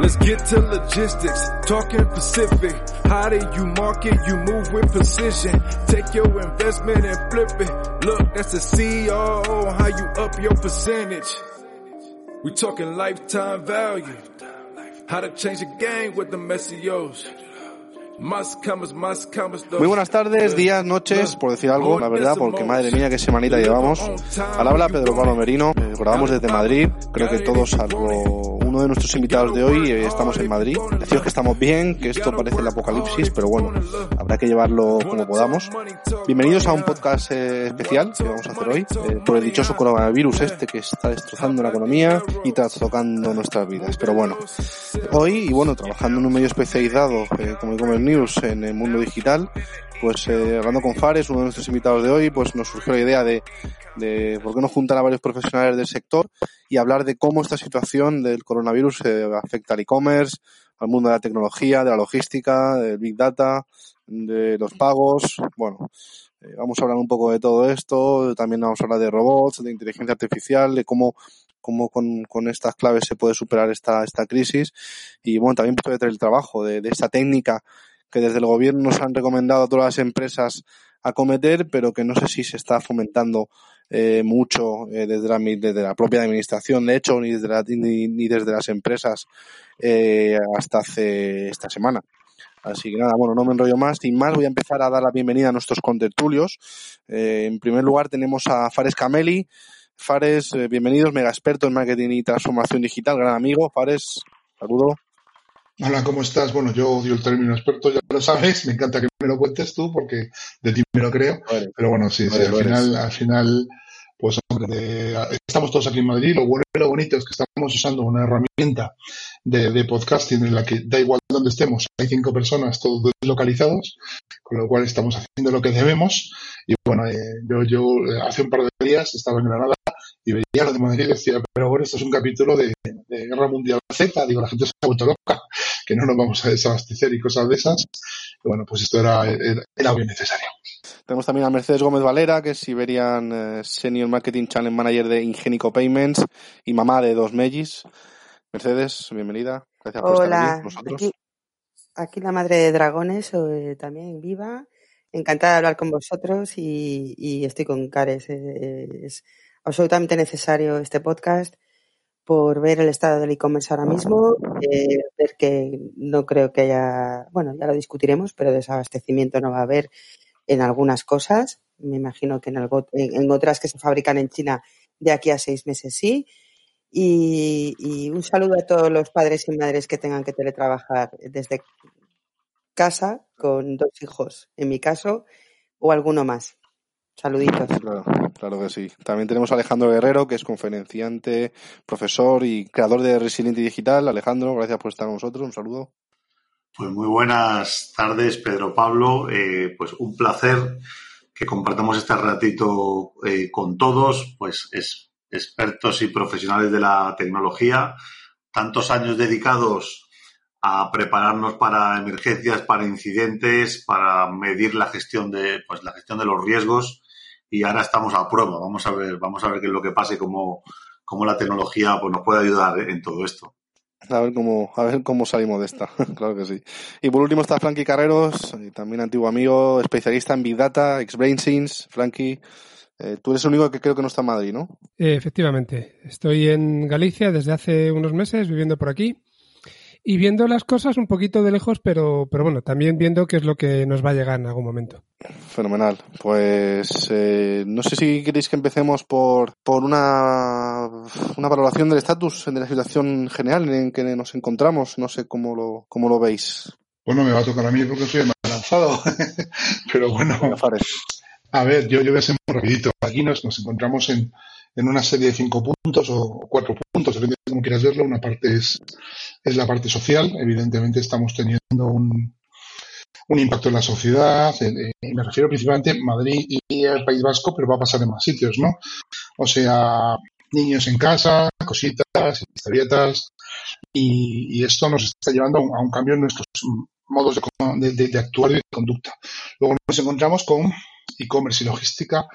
Let's get to logistics, talking Pacific. How do you market? You move with precision. Take your investment and flip it. Look, that's the CEO. How you up your percentage? We talking lifetime value. How to change the game with the messios. Muy buenas tardes, días, noches, por decir algo, la verdad, porque madre mía, qué semanita llevamos. Al habla Pedro Pablo Merino, grabamos desde Madrid, creo que todos, salvo uno de nuestros invitados de hoy, eh, estamos en Madrid. Deciros que estamos bien, que esto parece el apocalipsis, pero bueno, habrá que llevarlo como podamos. Bienvenidos a un podcast eh, especial que vamos a hacer hoy, eh, por el dichoso coronavirus este que está destrozando la economía y trastocando nuestras vidas. Pero bueno, hoy, y bueno, trabajando en un medio especializado como e-commerce news en el mundo digital, pues hablando con Fares, uno de nuestros invitados de hoy, pues nos surgió la idea de, de por qué no juntar a varios profesionales del sector y hablar de cómo esta situación del coronavirus eh, afecta al e-commerce, al mundo de la tecnología, de la logística, del big data, de los pagos, bueno, eh, vamos a hablar un poco de todo esto, también vamos a hablar de robots, de inteligencia artificial, de cómo cómo con, con estas claves se puede superar esta, esta crisis. Y bueno, también de teletrabajo, de, de esta técnica que desde el gobierno nos han recomendado a todas las empresas acometer, pero que no sé si se está fomentando eh, mucho eh, desde, la, propia administración, de hecho, ni desde, la, ni desde las empresas eh, hasta hace esta semana. Así que nada, bueno, no me enrollo más. Sin más, voy a empezar a dar la bienvenida a nuestros contertulios. Eh, en primer lugar tenemos a Fares Cameli. Fares, eh, bienvenidos, mega experto en marketing y transformación digital, gran amigo. Fares, saludo. Hola, ¿cómo estás? Bueno, yo odio el término experto, ya lo sabes, me encanta que me lo cuentes tú porque de ti me lo creo. Vale. Pero bueno, sí, sí, al final, al final, pues hombre, de- estamos todos aquí en Madrid. Lo bueno y lo bonito es que estamos usando una herramienta de, de podcasting en la que da igual dónde estemos, hay cinco personas, todos localizados, con lo cual estamos haciendo lo que debemos. Y bueno, eh, yo, yo eh, hace un par de días estaba en Granada y veía lo de Madrid y decía, pero bueno, esto es un capítulo de, de Guerra Mundial Z. Digo, la gente se ha vuelto loca, que no nos vamos a desabastecer y cosas de esas. Y bueno, pues esto era, era, era bien necesario. Tenemos también a Mercedes Gómez Valera, que es Siberian eh, Senior Marketing Channel Manager de Ingenico Payments y mamá de dos Mellis. Mercedes, bienvenida. Gracias por estar aquí Hola, con nosotros. aquí, aquí la madre de dragones, eh, también viva. Encantada de hablar con vosotros y, y estoy con Cares. eh, Es absolutamente necesario este podcast por ver el estado del e-commerce ahora mismo, eh, ver que no creo que haya, bueno, ya lo discutiremos, pero desabastecimiento no va a haber en algunas cosas. Me imagino que en, otras que se fabrican en China de aquí a seis meses sí. Y un saludo a todos los padres y madres que tengan que teletrabajar desde casa con dos hijos, en mi caso, o alguno más. Saluditos. Claro, claro que sí. También tenemos a Alejandro Guerrero, que es conferenciante, profesor y creador de Resiliente Digital. Alejandro, gracias por estar con nosotros. Un saludo. Pues muy buenas tardes, Pedro Pablo. Eh, pues un placer que compartamos este ratito eh, con todos, pues es, expertos y profesionales de la tecnología, tantos años dedicados a prepararnos para emergencias, para incidentes, para medir la gestión de, pues la gestión de los riesgos y ahora estamos a prueba. Vamos a ver, vamos a ver qué es lo que pasa y cómo, cómo la tecnología pues, nos puede ayudar en todo esto. A ver cómo, a ver cómo salimos de esta. claro que sí. Y por último está Frankie Carreros, eh, también antiguo amigo, especialista en Big Data, ex BrainSense. Frankie, eh, tú eres el único que creo que no está en Madrid, ¿no? Eh, Efectivamente, estoy en Galicia desde hace unos meses viviendo por aquí y viendo las cosas un poquito de lejos, pero, pero bueno, también viendo qué es lo que nos va a llegar en algún momento. Fenomenal. Pues eh, no sé si queréis que empecemos por, por una, una valoración del estatus de la situación general en que nos encontramos. No sé cómo lo, cómo lo veis. Bueno, me va a tocar a mí porque soy el más lanzado. Pero bueno, a ver, yo, yo voy a ser muy rapidito. Aquí nos, nos encontramos en, en una serie de cinco puntos o cuatro puntos depende de cómo quieras verlo. Una parte es, es la parte social. Evidentemente estamos teniendo un, un impacto en la sociedad. Eh, me refiero principalmente a Madrid y el País Vasco, pero va a pasar en más sitios, ¿no? O sea, niños en casa, cositas, historietas, y, esto nos está llevando a un, cambio en nuestros modos de, actuar y de conducta. Luego nos encontramos con e-commerce y logística.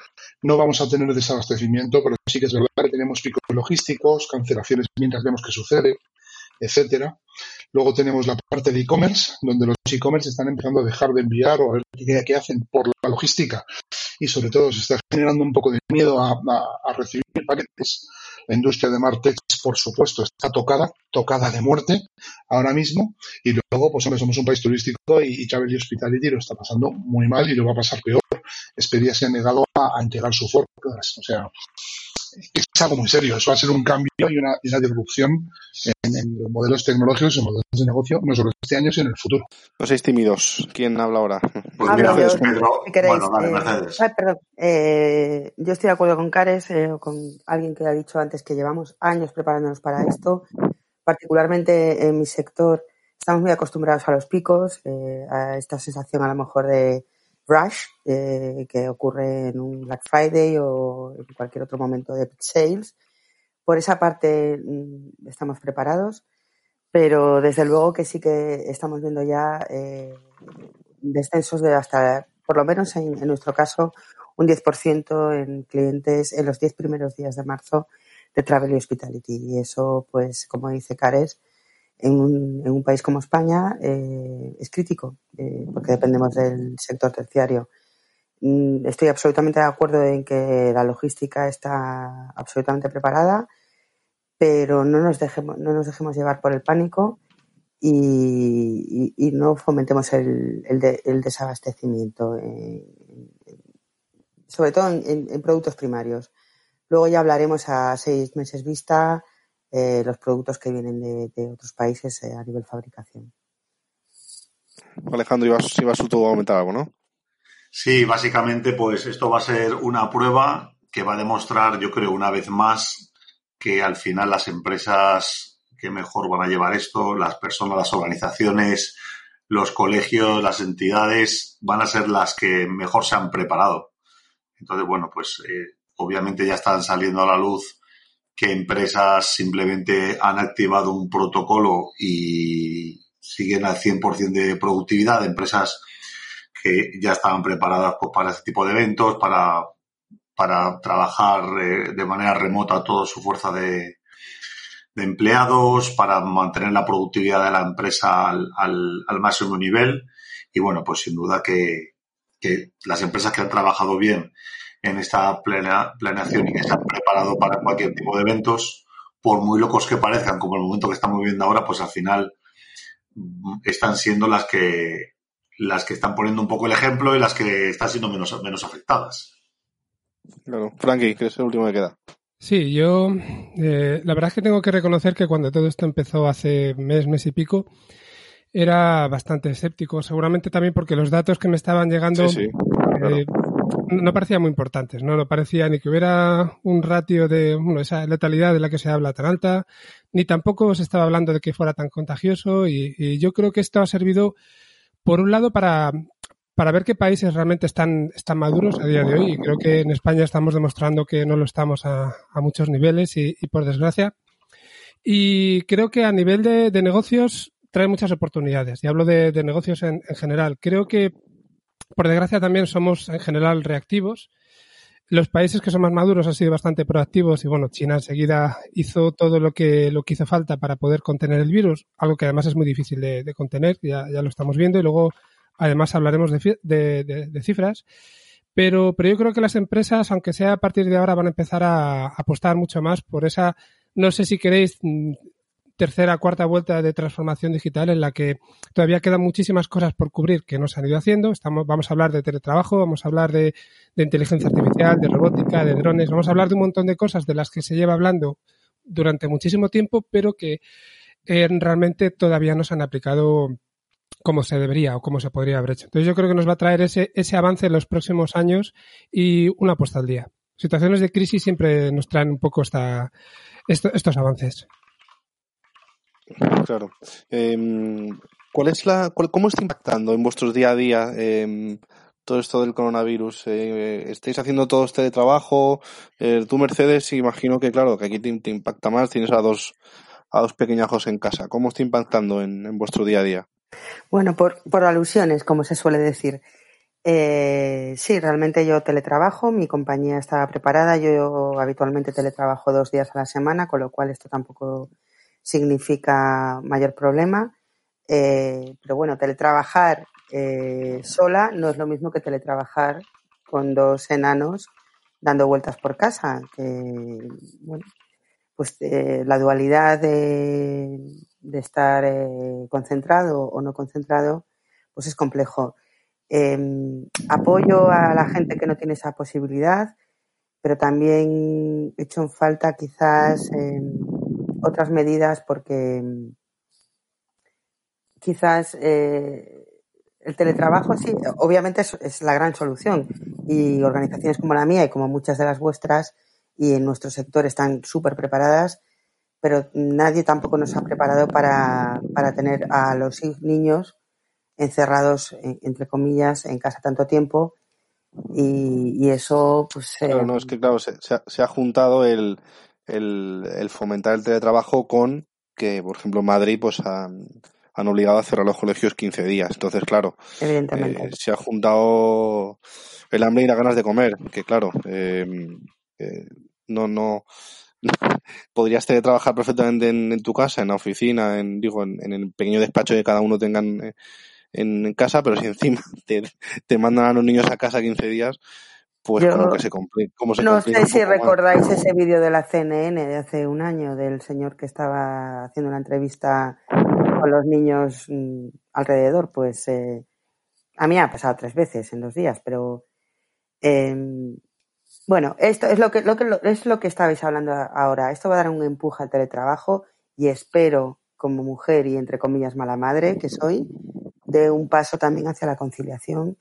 No vamos a tener desabastecimiento, pero sí que es verdad que tenemos picos logísticos, cancelaciones mientras vemos que sucede, etcétera. Luego tenemos la parte de e-commerce, donde los e-commerce están empezando a dejar de enviar o a ver qué, hacen por la logística y sobre todo se está generando un poco de miedo a, recibir paquetes. La industria de Martex, por supuesto, está tocada, tocada de muerte ahora mismo. Y luego, pues hombre, somos un país turístico y, Travel y Hospitality lo está pasando muy mal y lo va a pasar peor. Expedia se ha negado a, entregar su forecast. O sea, es algo muy serio. Eso va a ser un cambio y una, disrupción en, los modelos tecnológicos y en modelos de negocio, no solo este año, sino en el futuro. No seis tímidos. ¿Quién habla ahora? Hablo yo, Bueno, vale, eh, perdón. Eh, yo estoy de acuerdo con Cares, eh, con alguien que ha dicho antes que llevamos años preparándonos para esto. Particularmente en mi sector, estamos muy acostumbrados a los picos, a esta sensación a lo mejor de rush eh, que ocurre en un Black Friday o en cualquier otro momento de sales. Por esa parte mm, estamos preparados, pero desde luego que sí que estamos viendo ya eh, descensos de hasta, por lo menos en, en nuestro caso, un 10% en clientes en los 10 primeros días de marzo de Travel y Hospitality. Y eso, pues, como dice Cares, en un, en un país como España eh, es crítico, eh, porque dependemos del sector terciario. Mm, estoy absolutamente de acuerdo en que la logística está absolutamente preparada, pero no nos dejemos, no nos dejemos llevar por el pánico y, no fomentemos el, el, desabastecimiento, sobre todo en productos primarios. Luego ya hablaremos a seis meses vista eh, los productos que vienen de, otros países eh, a nivel fabricación. Alejandro, ibas, ibas tú a comentar algo, ¿no? Sí, básicamente, pues esto va a ser una prueba que va a demostrar, yo creo, una vez más, que al final las empresas que mejor van a llevar esto, las personas, las organizaciones, los colegios, las entidades, van a ser las que mejor se han preparado. Entonces, bueno, pues eh, obviamente ya están saliendo a la luz que empresas simplemente han activado un protocolo y siguen al 100% de productividad, empresas que ya estaban preparadas pues, para este tipo de eventos, para, para trabajar eh, de manera remota toda su fuerza de, de, empleados, para mantener la productividad de la empresa al, al, máximo nivel. Y bueno, pues sin duda que las empresas que han trabajado bien en esta plena, planeación y que están preparados para cualquier tipo de eventos, por muy locos que parezcan, como el momento que estamos viviendo ahora, pues al final mm, están siendo las que las que están poniendo un poco el ejemplo y las que están siendo menos, menos afectadas. Claro. Frankie, que es el último que queda. Sí, yo eh, la verdad es que tengo que reconocer que cuando todo esto empezó hace mes, mes y pico, era bastante escéptico, seguramente también porque los datos que me estaban llegando eh, no parecían muy importantes, ¿no? No parecía ni que hubiera un ratio de esa letalidad de la que se habla tan alta, ni tampoco se estaba hablando de que fuera tan contagioso y, yo creo que esto ha servido, por un lado, para, para ver qué países realmente están, están maduros a día de hoy y creo que en España estamos demostrando que no lo estamos a, muchos niveles y, por desgracia. Y creo que a nivel de, de negocios trae muchas oportunidades y hablo de, negocios en general. Creo que por desgracia también somos en general reactivos. Los países que son más maduros han sido bastante proactivos y bueno, China enseguida hizo todo lo que, lo que hizo falta para poder contener el virus, algo que además es muy difícil de, contener, ya, ya, lo estamos viendo y luego además hablaremos de, de, cifras. Pero, pero yo creo que las empresas, aunque sea a partir de ahora, van a empezar a apostar mucho más por esa, no sé si queréis tercera, cuarta vuelta de transformación digital en la que todavía quedan muchísimas cosas por cubrir que no se han ido haciendo. Estamos, vamos a hablar de teletrabajo, vamos a hablar de, inteligencia artificial, de robótica, de drones, vamos a hablar de un montón de cosas de las que se lleva hablando durante muchísimo tiempo, pero que eh, realmente todavía no se han aplicado como se debería o como se podría haber hecho. Entonces yo creo que nos va a traer ese, ese avance en los próximos años y una apuesta al día. situaciones de crisis siempre nos traen un poco esta, estos avances. Claro. Em, ¿Cuál es la, cómo está impactando en vuestros día a día em, todo esto del coronavirus? Eh, ¿Estáis haciendo todo este trabajo? Eh, tú, Mercedes, imagino que, claro, que aquí te, impacta más. Tienes a dos, a dos pequeñajos en casa. ¿Cómo está impactando en, vuestro día a día? Bueno, por, por alusiones, como se suele decir. Eh, sí, realmente yo teletrabajo, mi compañía está preparada, yo habitualmente teletrabajo dos días a la semana, con lo cual esto tampoco significa mayor problema. Eh, pero bueno, teletrabajar eh, sola no es lo mismo que teletrabajar con dos enanos dando vueltas por casa. Que, bueno, pues eh, la dualidad de, estar concentrado o no concentrado, pues es complejo. Em, apoyo a la gente que no tiene esa posibilidad, pero también he hecho en falta quizás em, otras medidas porque quizás eh, el teletrabajo sí, obviamente es, la gran solución. Y organizaciones como la mía y como muchas de las vuestras y en nuestro sector están súper preparadas, pero nadie tampoco nos ha preparado para, tener a los niños encerrados, entre comillas, en casa tanto tiempo. Y, eso pues... Claro, no, es que claro, se, se, ha, juntado el, el, fomentar el teletrabajo con que, por ejemplo, Madrid pues han, han obligado a cerrar los colegios 15 días. Entonces, claro, eh, se ha juntado el hambre y las ganas de comer, que claro, em, eh, no, no, podrías trabajar perfectamente en, tu casa, en la oficina, en, digo, en, el pequeño despacho que cada uno tengan eh, en, casa, pero si encima te, te mandan a los niños a casa 15 días, pues como que se complica. no sé si recordáis ese vídeo de la CNN de hace un año del señor que estaba haciendo una entrevista con los niños mm, alrededor, pues eh, a mí ha pasado tres veces en dos días, pero em, bueno, esto es lo que, lo que es lo que estabais hablando ahora. Esto va a dar un empuje al teletrabajo y espero, como mujer y entre comillas mala madre que soy, de un paso también hacia la conciliación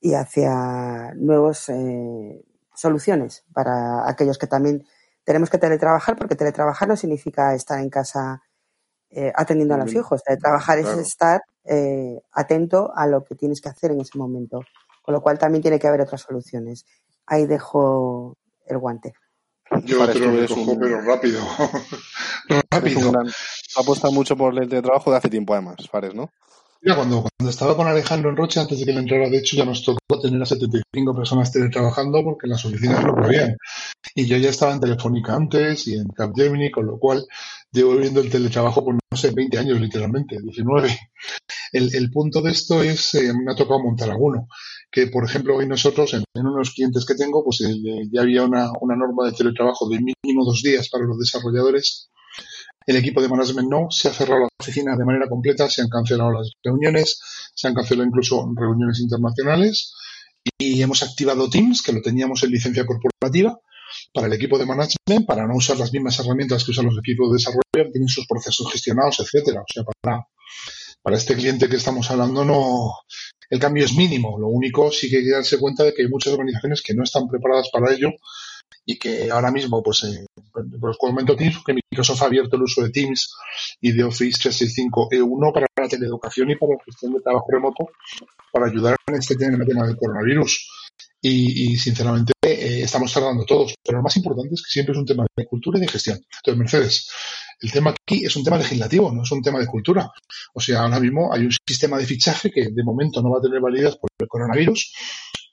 y hacia nuevas eh, soluciones para aquellos que también tenemos que teletrabajar, porque teletrabajar no significa estar en casa eh, atendiendo a los hijos. Trabajar es estar eh, atento a lo que tienes que hacer en ese momento. Con lo cual también tiene que haber otras soluciones. Ahí dejo el guante. Yo te lo recojo, pero rápido. rápido. apuesta mucho por el trabajo de hace tiempo además, Fares, ¿no? Mira, cuando, cuando estaba con Alejandro en Roche, antes de que él entrara, de hecho, ya nos tocó tener a 75 personas teletrabajando porque las oficinas lo habían. Y yo ya estaba en Telefónica antes y en Capgemini, con lo cual llevo viendo el teletrabajo por, no sé, 20 años literalmente, 19. El, el punto de esto es, eh, me ha tocado montar alguno. Que, por ejemplo, hoy nosotros, en, unos clientes que tengo, pues eh, ya había una, una norma de teletrabajo de mínimo dos días para los desarrolladores el equipo de management no, se ha cerrado la oficina de manera completa, se han cancelado las reuniones, se han cancelado incluso reuniones internacionales y hemos activado Teams, que lo teníamos en licencia corporativa, para el equipo de management, para no usar las mismas herramientas que usan los equipos de desarrollo, tienen sus procesos gestionados, etcétera. O sea, para, para este cliente que estamos hablando no el cambio es mínimo. Lo único sí que hay que darse cuenta de que hay muchas organizaciones que no están preparadas para ello y que ahora mismo, pues, eh, pues comento Teams, que Microsoft ha abierto el uso de Teams y de Office 365 E1 para la teleeducación y para la gestión de trabajo remoto para ayudar en este tema del coronavirus. Y, sinceramente eh, estamos tardando todos, pero lo más importante es que siempre es un tema de cultura y de gestión. Entonces, Mercedes, el tema aquí es un tema legislativo, no es un tema de cultura. O sea, ahora mismo hay un sistema de fichaje que de momento no va a tener validez por el coronavirus,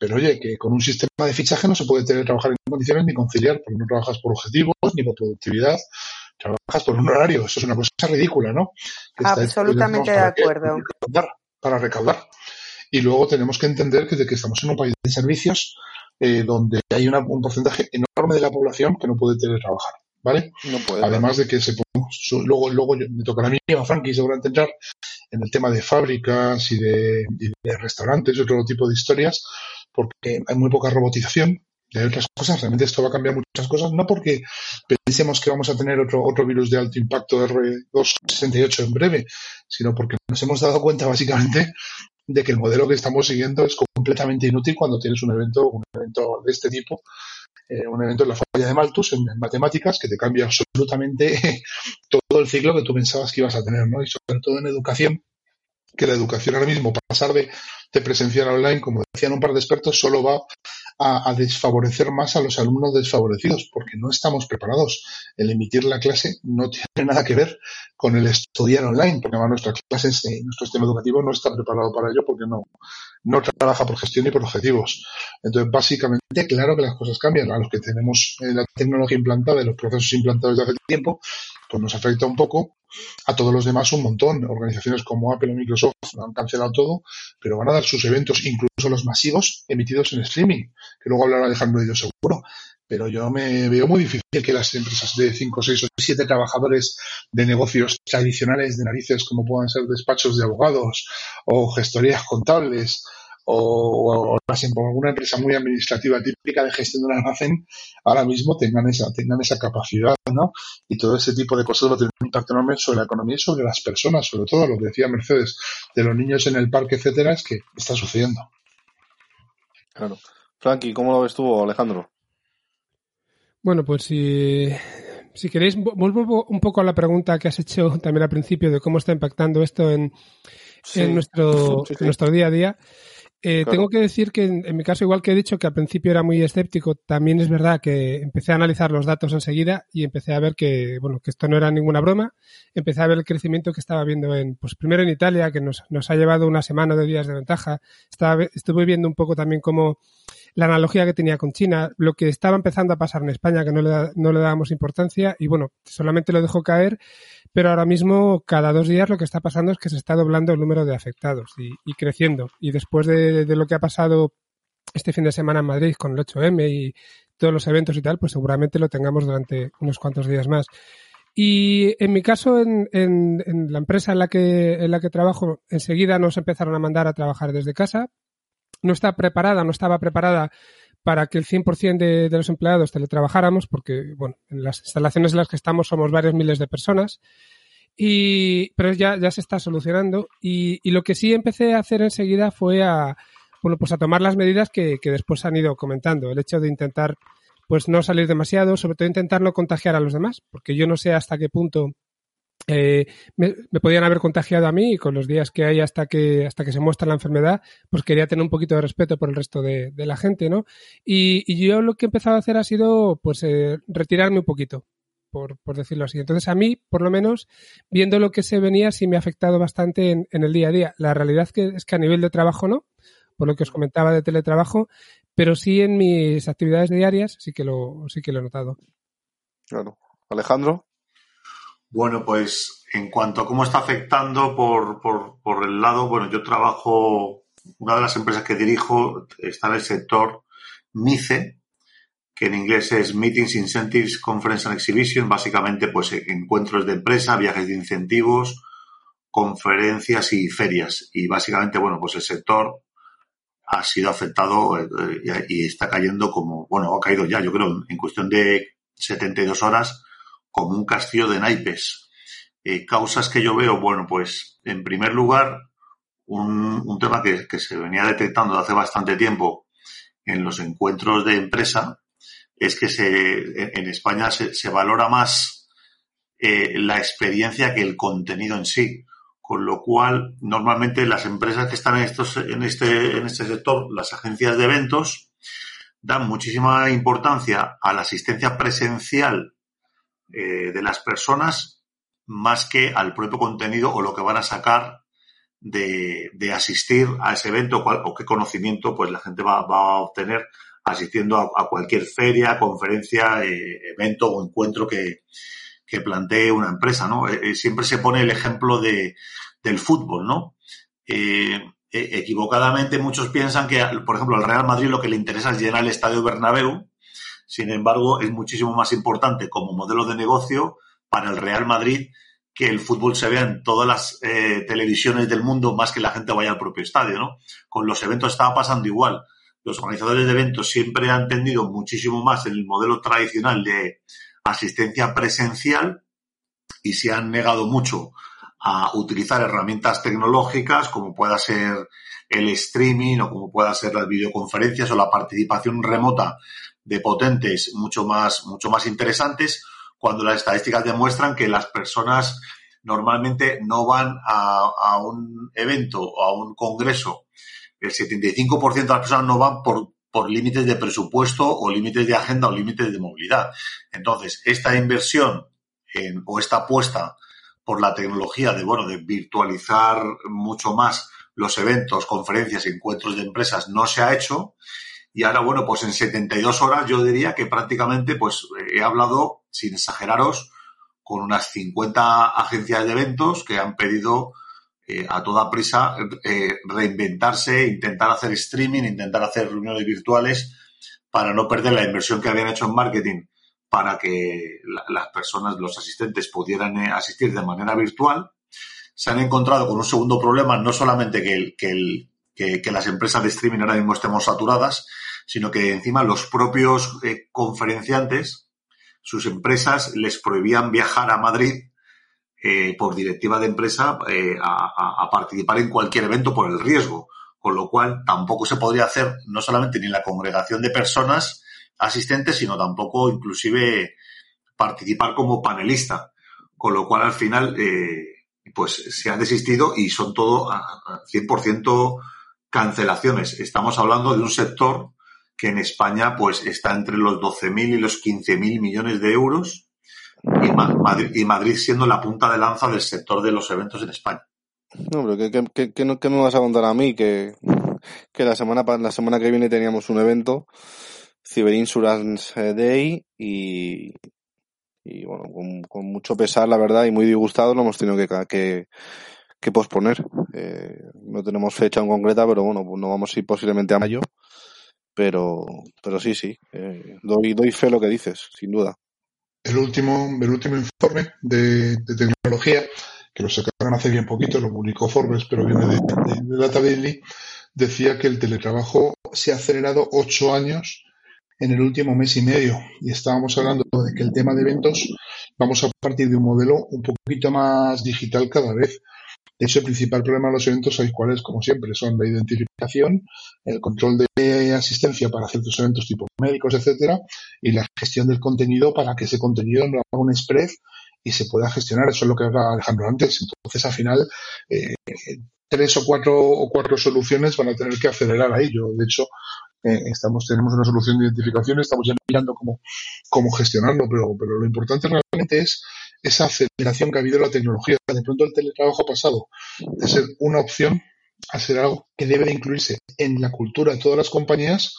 pero oye, que con un sistema de fichaje no se puede trabajar en condiciones ni conciliar, porque no trabajas por objetivos ni por productividad, trabajas por un horario. Eso es una cosa ridícula, ¿no? Absolutamente de acuerdo. Para recaudar, Y luego tenemos que entender que, de que estamos en un país de servicios eh, donde hay un porcentaje enorme de la población que no puede teletrabajar. ¿Vale? No puede, Además de que se luego, luego me tocará a mí, a Frankie, seguramente entrar en el tema de fábricas y de, y de restaurantes y otro tipo de historias, porque hay muy poca robotización hay otras cosas. Realmente esto va a cambiar muchas cosas, no porque pensemos que vamos a tener otro, otro virus de alto impacto R268 en breve, sino porque nos hemos dado cuenta básicamente de que el modelo que estamos siguiendo es completamente inútil cuando tienes un evento, un evento de este tipo eh, un evento en la falla de Malthus en, matemáticas que te cambia absolutamente todo el ciclo que tú pensabas que ibas a tener, ¿no? Y sobre todo en educación, que la educación ahora mismo, pasar de, de presencial a online, como decían un par de expertos, solo va a, desfavorecer más a los alumnos desfavorecidos, porque no estamos preparados. El emitir la clase no tiene nada que ver con el estudiar online, porque además nuestras clases, eh, nuestro sistema educativo no está preparado para ello porque no, no trabaja por gestión y por objetivos. Entonces, básicamente, claro que las cosas cambian. A los que tenemos eh, la tecnología implantada y los procesos implantados desde hace tiempo, pues nos afecta un poco, a todos los demás un montón. Organizaciones como Apple o Microsoft han cancelado todo, pero van a dar sus eventos, incluso los masivos, emitidos en streaming, que luego hablará Alejandro de ello seguro. Pero yo me veo muy difícil que las empresas de 5, 6 o 7 trabajadores de negocios tradicionales de narices, como puedan ser despachos de abogados o gestorías contables o, o, alguna empresa muy administrativa típica de gestión de un almacén ahora mismo tengan esa, tengan esa capacidad, ¿no? Y todo ese tipo de cosas va a tener un impacto enorme sobre la economía y sobre las personas, sobre todo lo que decía Mercedes, de los niños en el parque, etcétera, es que está sucediendo. Claro. Frankie, ¿cómo lo ves tú, Alejandro? Bueno, pues si, si queréis, vuelvo un poco a la pregunta que has hecho también al principio de cómo está impactando esto en, en nuestro, en nuestro día a día. Eh, tengo que decir que en, mi caso, igual que he dicho que al principio era muy escéptico, también es verdad que empecé a analizar los datos enseguida y empecé a ver que, bueno, que esto no era ninguna broma. Empecé a ver el crecimiento que estaba viendo en, pues primero en Italia, que nos, nos ha llevado una semana de días de ventaja. Estaba, estuve viendo un poco también cómo la analogía que tenía con China, lo que estaba empezando a pasar en España, que no le, no le dábamos importancia y bueno, solamente lo dejo caer pero ahora mismo, cada dos días lo que está pasando es que se está doblando el número de afectados y, creciendo. Y después de, lo que ha pasado este fin de semana en Madrid con el 8M y todos los eventos y tal, pues seguramente lo tengamos durante unos cuantos días más. Y en mi caso, en, en, la empresa en la, que, en la que trabajo, enseguida nos empezaron a mandar a trabajar desde casa. No está preparada, no estaba preparada para que el 100% de, de los empleados teletrabajáramos, porque, bueno, en las instalaciones en las que estamos somos varios miles de personas, y, pero ya, ya se está solucionando. Y, lo que sí empecé a hacer enseguida fue a, bueno, pues a tomar las medidas que, que después han ido comentando. El hecho de intentar, pues no salir demasiado, sobre todo intentar no contagiar a los demás, porque yo no sé hasta qué punto eh, me, podían haber contagiado a mí y con los días que hay hasta que hasta que se muestra la enfermedad, pues quería tener un poquito de respeto por el resto de, la gente, ¿no? Y, yo lo que he empezado a hacer ha sido, pues, eh, retirarme un poquito, por, por, decirlo así. Entonces, a mí, por lo menos, viendo lo que se venía, sí me ha afectado bastante en, en el día a día. La realidad que, es que a nivel de trabajo no, por lo que os comentaba de teletrabajo, pero sí en mis actividades diarias sí que lo, sí que lo he notado. Claro. Alejandro. Bueno, pues en cuanto a cómo está afectando por, por, por, el lado, bueno, yo trabajo, una de las empresas que dirijo está en el sector MICE, que en inglés es Meetings, Incentives, Conference and Exhibition, básicamente pues encuentros de empresa, viajes de incentivos, conferencias y ferias. Y básicamente, bueno, pues el sector ha sido afectado eh, y está cayendo como, bueno, ha caído ya, yo creo, en cuestión de 72 horas, como un castillo de naipes. Eh, causas que yo veo, bueno, pues en primer lugar, un, tema que, se venía detectando hace bastante tiempo en los encuentros de empresa es que en España se, valora más eh, la experiencia que el contenido en sí. Con lo cual, normalmente las empresas que están en, estos, en, este, en este sector, las agencias de eventos, dan muchísima importancia a la asistencia presencial eh, de las personas más que al propio contenido o lo que van a sacar de, asistir a ese evento o qué conocimiento pues la gente va, a obtener asistiendo a, cualquier feria, conferencia, eh, evento o encuentro que, que plantee una empresa, ¿no? Eh, siempre se pone el ejemplo de, del fútbol, ¿no? equivocadamente muchos piensan que, por ejemplo, al Real Madrid lo que le interesa es llenar el estadio Bernabéu sin embargo, es muchísimo más importante como modelo de negocio para el Real Madrid que el fútbol se vea en todas las eh, televisiones del mundo más que la gente vaya al propio estadio, ¿no? Con los eventos estaba pasando igual. Los organizadores de eventos siempre han tendido muchísimo más el modelo tradicional de asistencia presencial y se han negado mucho a utilizar herramientas tecnológicas como pueda ser el streaming o como pueda ser las videoconferencias o la participación remota de potentes mucho más, mucho más interesantes, cuando las estadísticas demuestran que las personas normalmente no van a, a un evento o a un congreso. El 75% de las personas no van por, por límites de presupuesto o límites de agenda o límites de movilidad. Entonces, esta inversión en, o esta apuesta por la tecnología de, bueno, de virtualizar mucho más los eventos, conferencias, encuentros de empresas no se ha hecho. Y ahora, bueno, pues en 72 horas yo diría que prácticamente, pues he hablado, sin exageraros, con unas 50 agencias de eventos que han pedido eh, a toda prisa eh, reinventarse, intentar hacer streaming, intentar hacer reuniones virtuales para no perder la inversión que habían hecho en marketing para que la, las personas, los asistentes pudieran eh, asistir de manera virtual. Se han encontrado con un segundo problema, no solamente que, el, que, el, que, las empresas de streaming ahora mismo estemos saturadas, sino que encima los propios eh, conferenciantes sus empresas les prohibían viajar a Madrid eh, por directiva de empresa eh, a, participar en cualquier evento por el riesgo, con lo cual tampoco se podría hacer no solamente ni la congregación de personas asistentes, sino tampoco inclusive participar como panelista, con lo cual al final pues se ha desistido y son todo a 100% cancelaciones. Estamos hablando de un sector que en España pues está entre los 12.000 y los 15.000 millones de euros y, Madrid, siendo la punta de lanza del sector de los eventos en España. No, pero ¿qué, qué, qué, qué me vas a contar a mí? Que, que la, semana, la semana que viene teníamos un evento, Cyber Insurance Day, y, y bueno, con, mucho pesar, la verdad, y muy disgustado, lo hemos tenido que, que posponer. Eh, no tenemos fecha en concreta, pero bueno, pues no vamos a ir posiblemente a mayo pero, pero sí, sí, eh, doy, doy fe lo que dices, sin duda. El último, el último informe de, tecnología, que lo sacaron hace bien poquito, lo publicó Forbes, pero viene de, de, de Data Daily, decía que el teletrabajo se ha acelerado ocho años en el último mes y medio. Y estábamos hablando de que el tema de eventos vamos a partir de un modelo un poquito más digital cada vez. De hecho, el principal problema de los eventos, ¿sabéis cuál es? Como siempre, son la identificación, el control de asistencia para ciertos eventos tipo médicos, etcétera, y la gestión del contenido para que ese contenido no haga un spread y se pueda gestionar. Eso es lo que hablaba Alejandro antes. Entonces, al final, eh, tres o cuatro o cuatro soluciones van a tener que acelerar a ello. De hecho, eh, estamos tenemos una solución de identificación, estamos ya mirando cómo, cómo gestionarlo, pero, pero lo importante realmente es esa aceleración que ha habido en la tecnología. De pronto el teletrabajo ha pasado de ser una opción a ser algo que debe de incluirse en la cultura de todas las compañías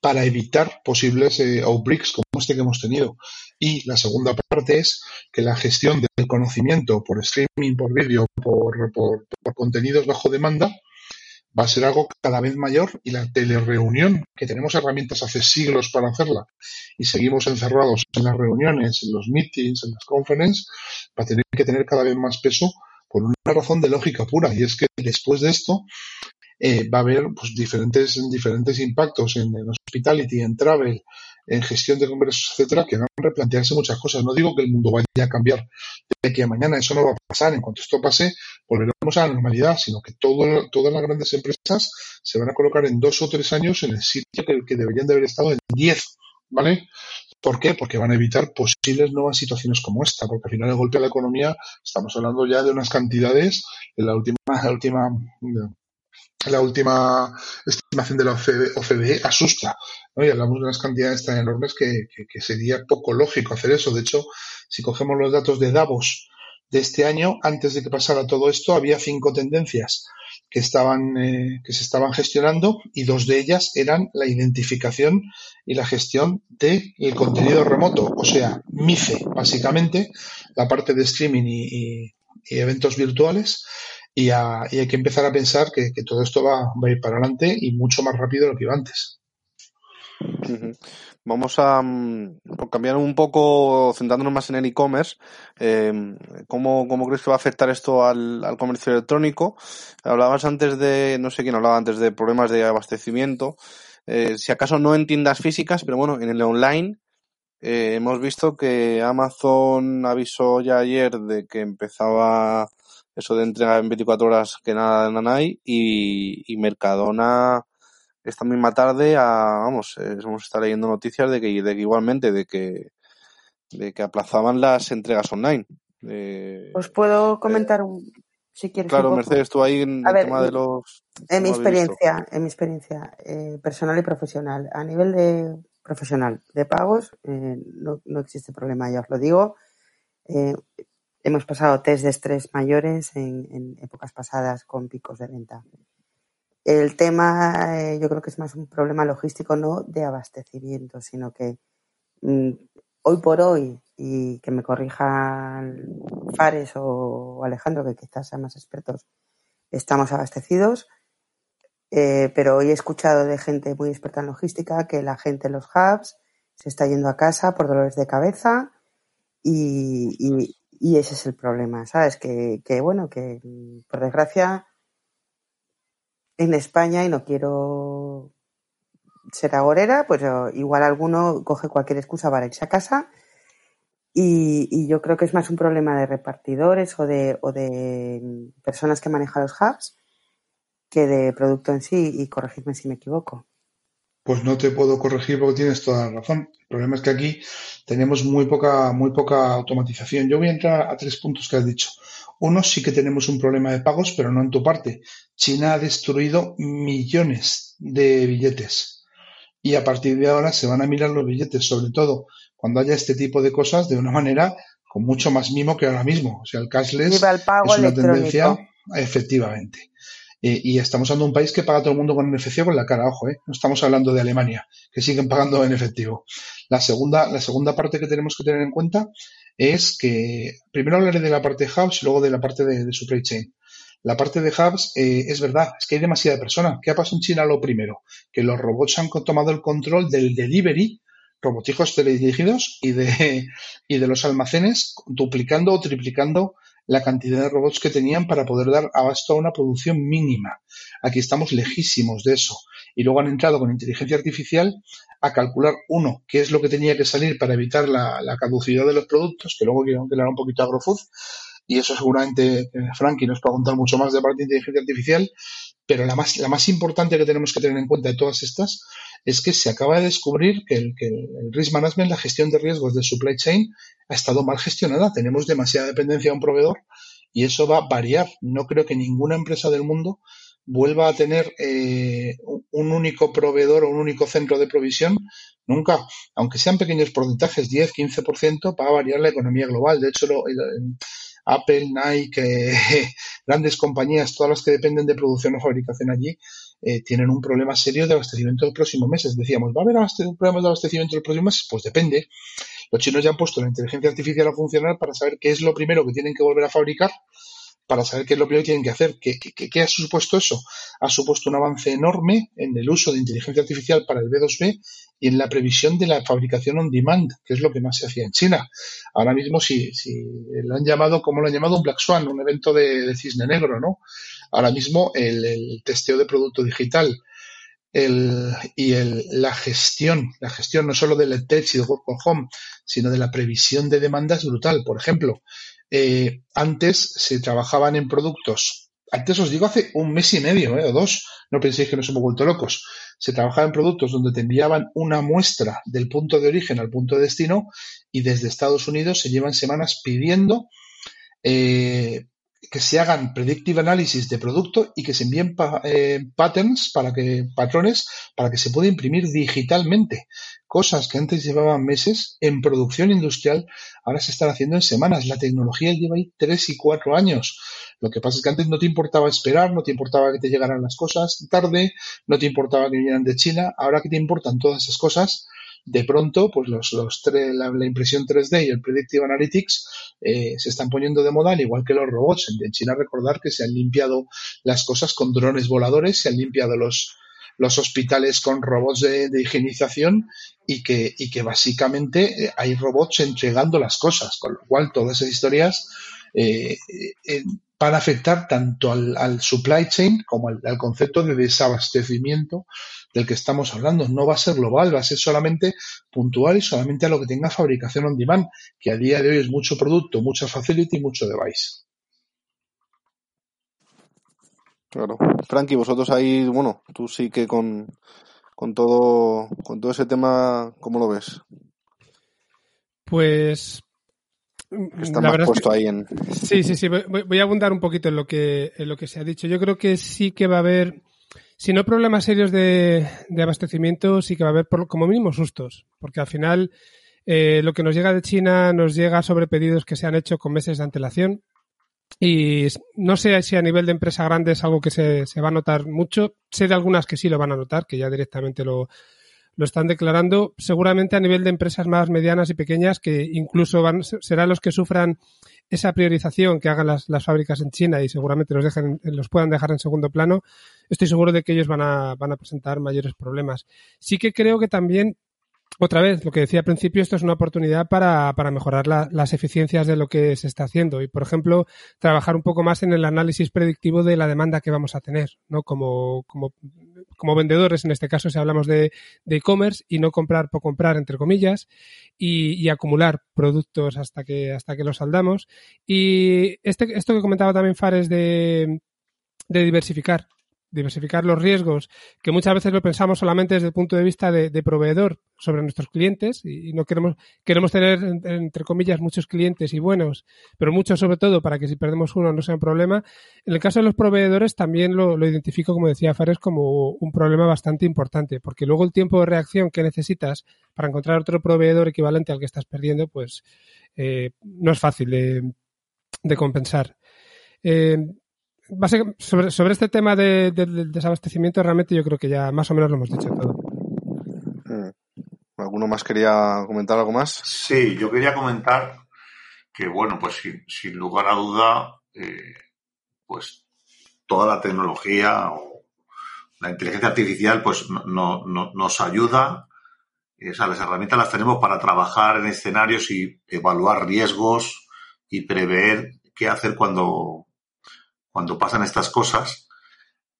para evitar posibles eh, outbreaks como este que hemos tenido. Y la segunda parte es que la gestión del conocimiento por streaming, por vídeo, por, por, por contenidos bajo demanda, va a ser algo cada vez mayor y la telereunión, que tenemos herramientas hace siglos para hacerla y seguimos encerrados en las reuniones, en los meetings, en las conferencias, va a tener que tener cada vez más peso por una razón de lógica pura y es que después de esto eh, va a haber pues, diferentes, diferentes impactos en, en hospitality, en travel, en gestión de congresos, etcétera, que van a replantearse muchas cosas. No digo que el mundo vaya a cambiar de aquí a mañana, eso no va a pasar. En cuanto esto pase, volveremos a la normalidad, sino que todo, todas las grandes empresas se van a colocar en dos o tres años en el sitio que, que deberían de haber estado en diez, ¿vale? ¿Por qué? Porque van a evitar posibles nuevas situaciones como esta, porque al final el golpe a la economía, estamos hablando ya de unas cantidades, en la última, la última la última estimación de la OCDE, asusta, ¿no? Y hablamos de unas cantidades tan enormes que, sería poco lógico hacer eso. De hecho, si cogemos los datos de Davos de este año, antes de que pasara todo esto, había cinco tendencias que estaban eh, que se estaban gestionando y dos de ellas eran la identificación y la gestión del de contenido remoto, o sea, MIFE, básicamente, la parte de streaming y eventos virtuales y, a, y, hay que empezar a pensar que, que todo esto va, a ir para adelante y mucho más rápido de lo que iba antes. Vamos a um, cambiar un poco, centrándonos más en el e-commerce. Eh, ¿cómo, ¿Cómo crees que va a afectar esto al, al comercio electrónico? Hablabas antes de, no sé quién hablaba antes de problemas de abastecimiento. Eh, si acaso no en tiendas físicas, pero bueno, en el online eh, hemos visto que Amazon avisó ya ayer de que empezaba eso de entrega en 24 horas que nada, nada hay y, y Mercadona esta misma tarde, a, vamos, eh, hemos estado leyendo noticias de que, de que igualmente, de que, de que aplazaban las entregas online. Os puedo comentar un, si quieres. Claro, Mercedes, tú ahí en el tema de los. En mi experiencia, en mi experiencia eh, personal y profesional, a nivel de profesional de pagos, eh, no, no, existe problema, ya os lo digo. Hemos pasado test de estrés mayores en, épocas pasadas con picos de venta. El tema, eh, yo creo que es más un problema logístico, no de abastecimiento, sino que mm, hoy por hoy, y que me corrijan Fares o Alejandro, que quizás sean más expertos, estamos abastecidos. Eh, pero hoy he escuchado de gente muy experta en logística que la gente en los hubs se está yendo a casa por dolores de cabeza y, y ese es el problema, ¿sabes? Que, que, bueno, que por desgracia en España, y no quiero ser agorera, pues igual alguno coge cualquier excusa para irse a casa y, y, yo creo que es más un problema de repartidores o de, o de personas que manejan los hubs que de producto en sí y corregirme si me equivoco. Pues no te puedo corregir porque tienes toda la razón. El problema es que aquí tenemos muy poca, muy poca automatización. Yo voy a entrar a tres puntos que has dicho. Uno, sí que tenemos un problema de pagos, pero no en tu parte. China ha destruido millones de billetes. Y a partir de ahora se van a mirar los billetes, sobre todo cuando haya este tipo de cosas, de una manera con mucho más mimo que ahora mismo. O sea, el cashless el pago es una electrónico. tendencia, efectivamente. Eh, y estamos hablando de un país que paga todo el mundo con efectivo con la cara, ojo, eh. no estamos hablando de Alemania, que siguen pagando en efectivo. La segunda, la segunda parte que tenemos que tener en cuenta es que, primero hablaré de la parte de hubs y luego de la parte de, de supply chain. La parte de hubs eh, es verdad, es que hay demasiada persona. ¿Qué ha pasado en China? Lo primero, que los robots han tomado el control del delivery, robotijos teledirigidos y de, y de los almacenes, duplicando o triplicando la cantidad de robots que tenían para poder dar abasto a una producción mínima. Aquí estamos lejísimos de eso. Y luego han entrado con inteligencia artificial a calcular, uno, qué es lo que tenía que salir para evitar la, caducidad de los productos, que luego quiero haga un poquito agrofood, y eso seguramente eh, Frankie nos puede contar mucho más de parte de inteligencia artificial, pero la más, la más importante que tenemos que tener en cuenta de todas estas es que se acaba de descubrir que el, que el risk management, la gestión de riesgos de supply chain, ha estado mal gestionada. Tenemos demasiada dependencia de un proveedor y eso va a variar. No creo que ninguna empresa del mundo vuelva a tener eh, un único proveedor o un único centro de provisión, nunca, aunque sean pequeños porcentajes, 10, 15%, va a variar la economía global. De hecho, lo, Apple, Nike, eh, grandes compañías, todas las que dependen de producción o fabricación allí, eh, tienen un problema serio de abastecimiento los próximos meses. Decíamos, ¿va a haber problemas de abastecimiento los próximos meses? Pues depende. Los chinos ya han puesto la inteligencia artificial a funcionar para saber qué es lo primero que tienen que volver a fabricar para saber qué es lo primero que tienen que hacer. ¿Qué, qué, qué ha supuesto eso? Ha supuesto un avance enorme en el uso de inteligencia artificial para el B2B y en la previsión de la fabricación on demand, que es lo que más se hacía en China. Ahora mismo, si, si lo han llamado, como lo han llamado, un Black Swan, un evento de, cisne negro, ¿no? Ahora mismo el, el testeo de producto digital el, y el, la gestión, la gestión no solo del tech y del work from home, sino de la previsión de demanda es brutal. Por ejemplo, eh, antes se trabajaban en productos, antes os digo hace un mes y medio eh, o dos, no penséis que nos hemos vuelto locos, se trabajaba en productos donde te enviaban una muestra del punto de origen al punto de destino y desde Estados Unidos se llevan semanas pidiendo eh, que se hagan predictive analysis de producto y que se envíen pa eh, patterns para que patrones para que se pueda imprimir digitalmente. Cosas que antes llevaban meses en producción industrial ahora se están haciendo en semanas. La tecnología lleva ahí tres y cuatro años. Lo que pasa es que antes no te importaba esperar no te importaba que te llegaran las cosas tarde no te importaba que vinieran de China. Ahora que te importan todas esas cosas de pronto, pues los, los la, la, impresión 3D y el Predictive Analytics eh, se están poniendo de moda, al igual que los robots. En China recordar que se han limpiado las cosas con drones voladores, se han limpiado los, los hospitales con robots de, de higienización y que, y que básicamente eh, hay robots entregando las cosas, con lo cual todas esas historias eh, eh, van a afectar tanto al, supply chain como al, concepto de desabastecimiento del que estamos hablando. No va a ser global, va a ser solamente puntual y solamente a lo que tenga fabricación on demand, que a día de hoy es mucho producto, mucha facility y mucho device. Claro. Frankie, vosotros ahí, bueno, tú sí que con, con todo, con todo ese tema, ¿cómo lo ves? Pues Está más puesto ahí en. Sí, sí, sí. Voy, a abundar un poquito en lo que en lo que se ha dicho. Yo creo que sí que va a haber, si no problemas serios de, abastecimiento, sí que va a haber como mínimo sustos, porque al final eh, lo que nos llega de China nos llega sobre pedidos que se han hecho con meses de antelación. Y no sé si a nivel de empresa grande es algo que se, se va a notar mucho. Sé de algunas que sí lo van a notar, que ya directamente lo, lo están declarando seguramente a nivel de empresas más medianas y pequeñas que incluso van, serán los que sufran esa priorización que hagan las, las fábricas en China y seguramente los dejen, los puedan dejar en segundo plano. Estoy seguro de que ellos van a, van a presentar mayores problemas. Sí que creo que también otra vez, lo que decía al principio, esto es una oportunidad para, para mejorar las eficiencias de lo que se está haciendo y, por ejemplo, trabajar un poco más en el análisis predictivo de la demanda que vamos a tener, ¿no? Como, como, como vendedores, en este caso, si hablamos de e-commerce y no comprar por comprar, entre comillas, y, y, acumular productos hasta que, hasta que los saldamos. Y este, esto que comentaba también Fares de, de diversificar diversificar los riesgos, que muchas veces lo pensamos solamente desde el punto de vista de, proveedor sobre nuestros clientes y, no queremos, queremos tener, entre comillas, muchos clientes y buenos, pero muchos sobre todo para que si perdemos uno no sea un problema. En el caso de los proveedores también lo, lo identifico, como decía Fares, como un problema bastante importante, porque luego el tiempo de reacción que necesitas para encontrar otro proveedor equivalente al que estás perdiendo, pues eh, no es fácil de, compensar. Eh, sobre, sobre este tema de, del desabastecimiento, realmente yo creo que ya más o menos lo hemos dicho todo. Mm. ¿Alguno más quería comentar algo más? Sí, yo quería comentar que, bueno, pues sin, lugar a duda, eh, pues toda la tecnología o la inteligencia artificial, pues no, no, nos ayuda. o sea, las herramientas las tenemos para trabajar en escenarios y evaluar riesgos y prever qué hacer cuando, cuando pasan estas cosas,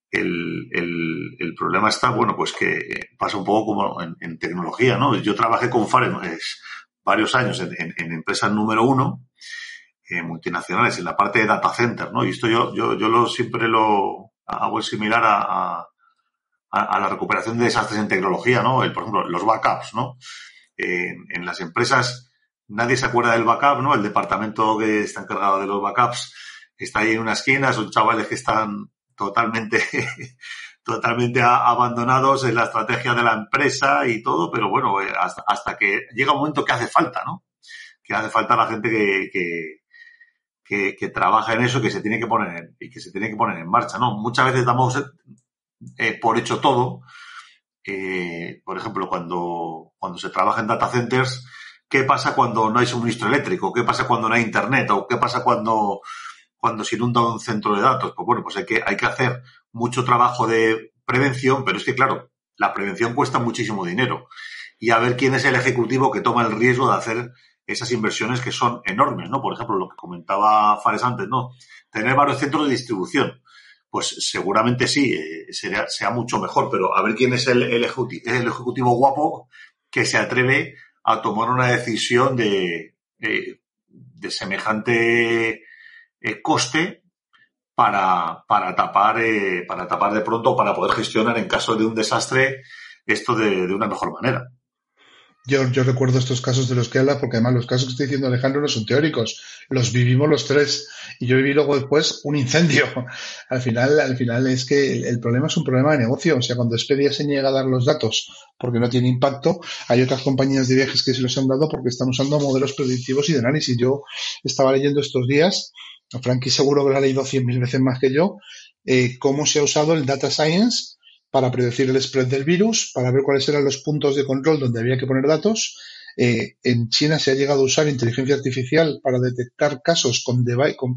el, el, problema está, bueno, pues que pasa un poco como en, tecnología, ¿no? Yo trabajé con Fares varios años en, en, empresas número uno, eh, multinacionales, en la parte de data center, ¿no? Y esto yo, yo, yo lo, siempre lo hago similar a, a, la recuperación de desastres en tecnología, ¿no? El, por ejemplo, los backups, ¿no? en las empresas nadie se acuerda del backup, ¿no? El departamento que está encargado de los backups está ahí en una esquina, son chavales que están totalmente, totalmente abandonados en la estrategia de la empresa y todo, pero bueno, eh, hasta, hasta que llega un momento que hace falta, ¿no? Que hace falta la gente que, que, que, trabaja en eso, que se tiene que poner y que se tiene que poner en marcha, ¿no? Muchas veces damos eh, por hecho todo. Eh, por ejemplo, cuando, cuando se trabaja en data centers, ¿qué pasa cuando no hay suministro eléctrico? ¿Qué pasa cuando no hay internet? ¿O qué pasa cuando cuando se inunda un centro de datos? Pues bueno, pues hay que, hay que hacer mucho trabajo de prevención, pero es que claro, la prevención cuesta muchísimo dinero. Y a ver quién es el ejecutivo que toma el riesgo de hacer esas inversiones que son enormes, ¿no? Por ejemplo, lo que comentaba Fares antes, ¿no? Tener varios centros de distribución. Pues seguramente sí, eh, sea mucho mejor, pero a ver quién es el, el, ejecutivo, guapo que se atreve a tomar una decisión de, de, de semejante eh, coste para, para tapar, eh, para tapar de pronto, para poder gestionar en caso de un desastre esto de, de una mejor manera. Yo, yo, recuerdo estos casos de los que habla, porque además los casos que estoy diciendo Alejandro no son teóricos, los vivimos los tres. Y yo viví luego después un incendio. Al final, al final es que el, problema es un problema de negocio. O sea, cuando Expedia se niega a dar los datos porque no tiene impacto, hay otras compañías de viajes que se los han dado porque están usando modelos predictivos y de análisis. Yo estaba leyendo estos días Frankie seguro que lo ha leído cien mil veces más que yo, eh, cómo se ha usado el data science para predecir el spread del virus, para ver cuáles eran los puntos de control donde había que poner datos. Eh, en China se ha llegado a usar inteligencia artificial para detectar casos con,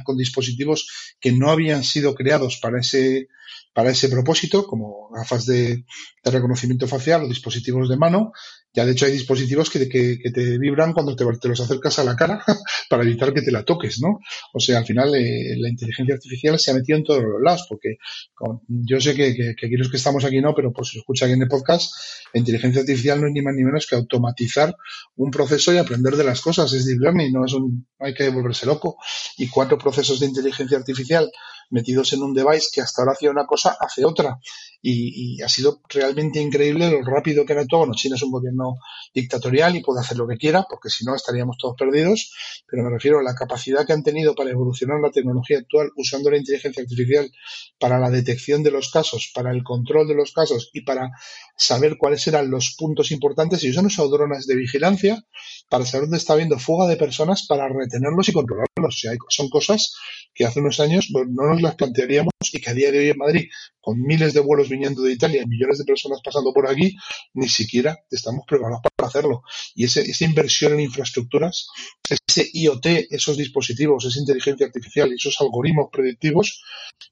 con, dispositivos que no habían sido creados para ese, para ese propósito, como gafas de, de reconocimiento facial o dispositivos de mano, ya de hecho hay dispositivos que, que, te vibran cuando te, los acercas a la cara para evitar que te la toques, ¿no? O sea, al final eh, la inteligencia artificial se ha metido en todos los lados, porque yo sé que, aquí los que estamos aquí no, pero pues se escucha aquí en el podcast, la inteligencia artificial no es ni más ni menos que automatizar un proceso y aprender de las cosas, es deep learning, no es un, hay que volverse loco. Y cuatro procesos de inteligencia artificial metidos en un device que hasta ahora hacía una cosa, hace otra. Y, ha sido realmente increíble lo rápido que era todo. Bueno, China es un gobierno dictatorial y puede hacer lo que quiera, porque si no estaríamos todos perdidos, pero me refiero a la capacidad que han tenido para evolucionar la tecnología actual usando la inteligencia artificial para la detección de los casos, para el control de los casos y para saber cuáles eran los puntos importantes y usan usado drones de vigilancia para saber dónde está habiendo fuga de personas para retenerlos y controlarlos. Son cosas que hace unos años no nos las plantearíamos y que a día de hoy en Madrid, con miles de vuelos viniendo de Italia y millones de personas pasando por aquí, ni siquiera estamos preparados para hacerlo. Y ese, esa inversión en infraestructuras, ese IoT, esos dispositivos, esa inteligencia artificial y esos algoritmos predictivos,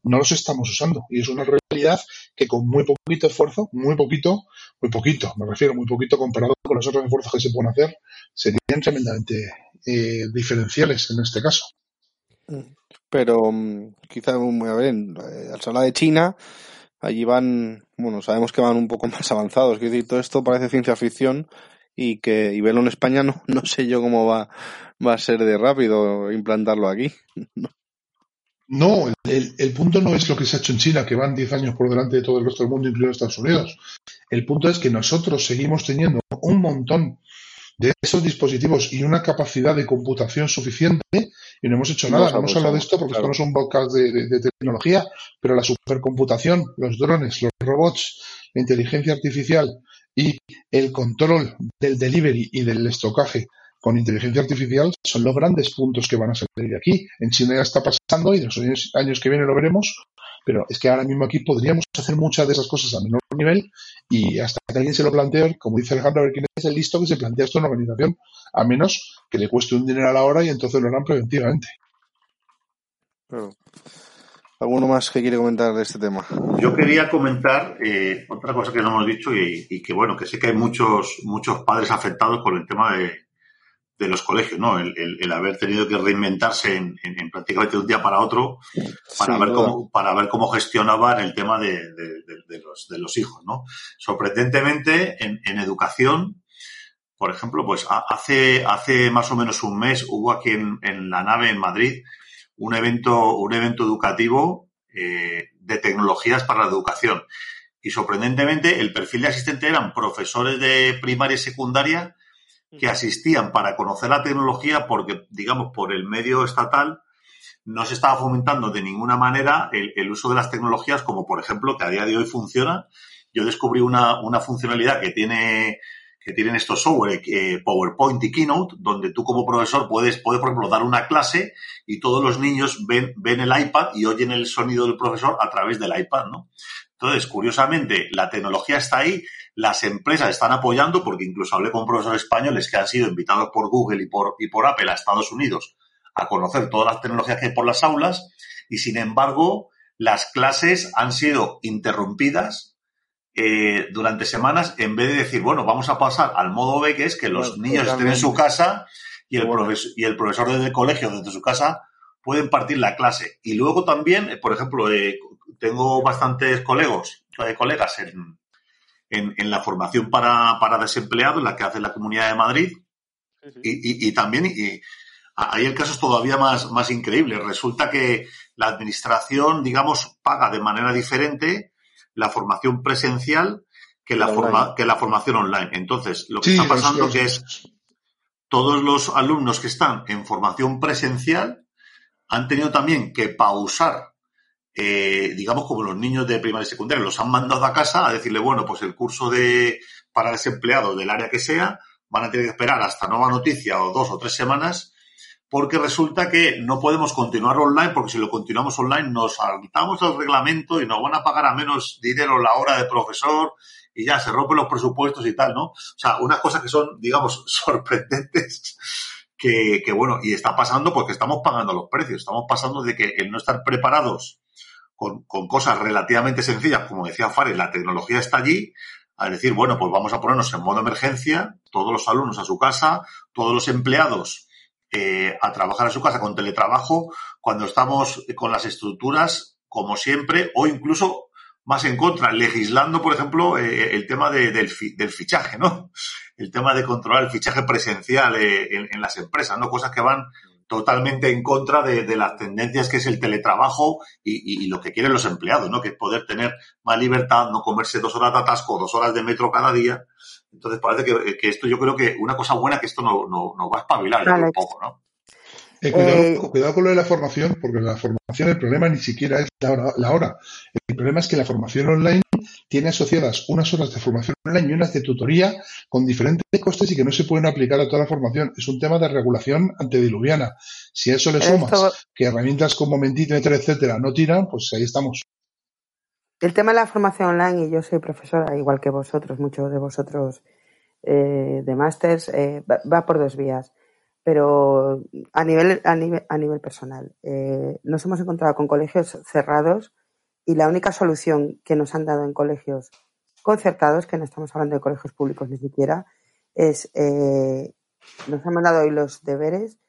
no los estamos usando. Y es una realidad que con muy poquito esfuerzo, muy poquito, muy poquito, me refiero muy poquito comparado con los otros esfuerzos que se pueden hacer, serían tremendamente eh, diferenciales en este caso. Pero mm, quizá, mm, a ver, eh, al hablar de China, allí van, bueno, sabemos que van un poco más avanzados. Quiero decir, todo esto parece ciencia ficción y que y verlo en España no, no sé yo cómo va, va a ser de rápido implantarlo aquí. No, el, el, punto no es lo que se ha hecho en China, que van 10 años por delante de todo el resto del mundo, incluido Estados Unidos. El punto es que nosotros seguimos teniendo un montón de esos dispositivos y una capacidad de computación suficiente y no hemos hecho nada. No hemos hablado de esto porque esto no es un podcast de, de, tecnología, pero la supercomputación, los drones, los robots, la inteligencia artificial y el control del delivery y del estocaje con inteligencia artificial son los grandes puntos que van a salir de aquí. En China ya está pasando y en los años, años que vienen lo veremos, pero es que ahora mismo aquí podríamos hacer muchas de esas cosas a menor nivel y hasta que alguien se lo plantee, como dice Alejandro, a ver quién es el listo que se plantea esto en una organización, a menos que le cueste un dinero a la hora y entonces lo harán preventivamente. ¿Alguno más que quiere comentar de este tema? Yo quería comentar eh, otra cosa que no hemos dicho y, y, que bueno, que sé que hay muchos, muchos padres afectados por el tema de, de los colegios, ¿no? El, el, el, haber tenido que reinventarse en, en, en, prácticamente de un día para otro para, sí, ver, cómo, para ver cómo gestionaban el tema de, de, de, los, de los hijos, ¿no? Sorprendentemente, en, en educación, por ejemplo, pues hace, hace más o menos un mes hubo aquí en, en la nave en Madrid un evento, un evento educativo eh, de tecnologías para la educación. Y sorprendentemente, el perfil de asistente eran profesores de primaria y secundaria que asistían para conocer la tecnología porque, digamos, por el medio estatal no se estaba fomentando de ninguna manera el, el, uso de las tecnologías como, por ejemplo, que a día de hoy funciona. Yo descubrí una, una funcionalidad que tiene que tienen estos software, eh, PowerPoint y Keynote, donde tú como profesor puedes, puedes, por ejemplo, dar una clase y todos los niños ven, ven el iPad y oyen el sonido del profesor a través del iPad, ¿no? Entonces, curiosamente, la tecnología está ahí, las empresas están apoyando, porque incluso hablé con profesores españoles que han sido invitados por Google y por, y por Apple a Estados Unidos a conocer todas las tecnologías que hay por las aulas, y sin embargo, las clases han sido interrumpidas eh, durante semanas en vez de decir, bueno, vamos a pasar al modo B, que es que los niños estén en su casa y el, profesor, y el profesor desde el colegio, desde su casa, pueden partir la clase. Y luego también, por ejemplo, eh, tengo bastantes colegos, eh, colegas en, en, en, la formación para, para desempleados, en la que hace la Comunidad de Madrid, sí, sí. Y, y, y, también y, ahí el caso es todavía más, más increíble. Resulta que la administración, digamos, paga de manera diferente la formación presencial que la, forma, que la formación online. Entonces, lo que sí, está pasando es que es todos los alumnos que están en formación presencial han tenido también que pausar, eh, digamos, como los niños de primaria y secundaria, los han mandado a casa a decirle, bueno, pues el curso de para desempleados del área que sea, van a tener que esperar hasta nueva noticia o dos o tres semanas porque resulta que no podemos continuar online, porque si lo continuamos online nos saltamos el reglamento y nos van a pagar a menos dinero la hora de profesor y ya se rompen los presupuestos y tal, ¿no? O sea, unas cosas que son, digamos, sorprendentes que bueno, y está pasando porque estamos pagando los precios, estamos pasando de que el no estar preparados con, con cosas relativamente sencillas, como decía Fares, la tecnología está allí, a decir, bueno, pues vamos a ponernos en modo emergencia, todos los alumnos a su casa, todos los empleados eh, a trabajar a su casa con teletrabajo cuando estamos con las estructuras, como siempre, o incluso más en contra, legislando, por ejemplo, eh, el tema de, del, fi, del, fichaje, ¿no? El tema de controlar el fichaje presencial eh, en, en, las empresas, ¿no? Cosas que van totalmente en contra de, las tendencias que es el teletrabajo y, lo que quieren los empleados, ¿no? Que es poder tener más libertad, no comerse dos horas de atasco, dos horas de metro cada día. Entonces parece que, esto yo creo que una cosa buena que esto no, no, va a espabilar un poco, ¿no? Eh, eh, cuidado, con lo de la formación, porque la formación, el problema ni siquiera es la hora, El problema es que la formación online tiene asociadas unas horas de formación online y unas de tutoría con diferentes costes y que no se pueden aplicar a toda la formación. Es un tema de regulación antediluviana. Si a eso le sumas que herramientas como Mentito, etcétera, etcétera, no tiran, pues ahí estamos. El tema de la formación online, y yo soy profesora, igual que vosotros, muchos de vosotros eh, de másters, va por dos vías pero a nivel, a nivel, a nivel personal, eh, nos hemos encontrado con colegios cerrados y la única solución que nos han dado en colegios concertados, que no estamos hablando de colegios públicos ni siquiera, es, eh, nos han mandado hoy los deberes,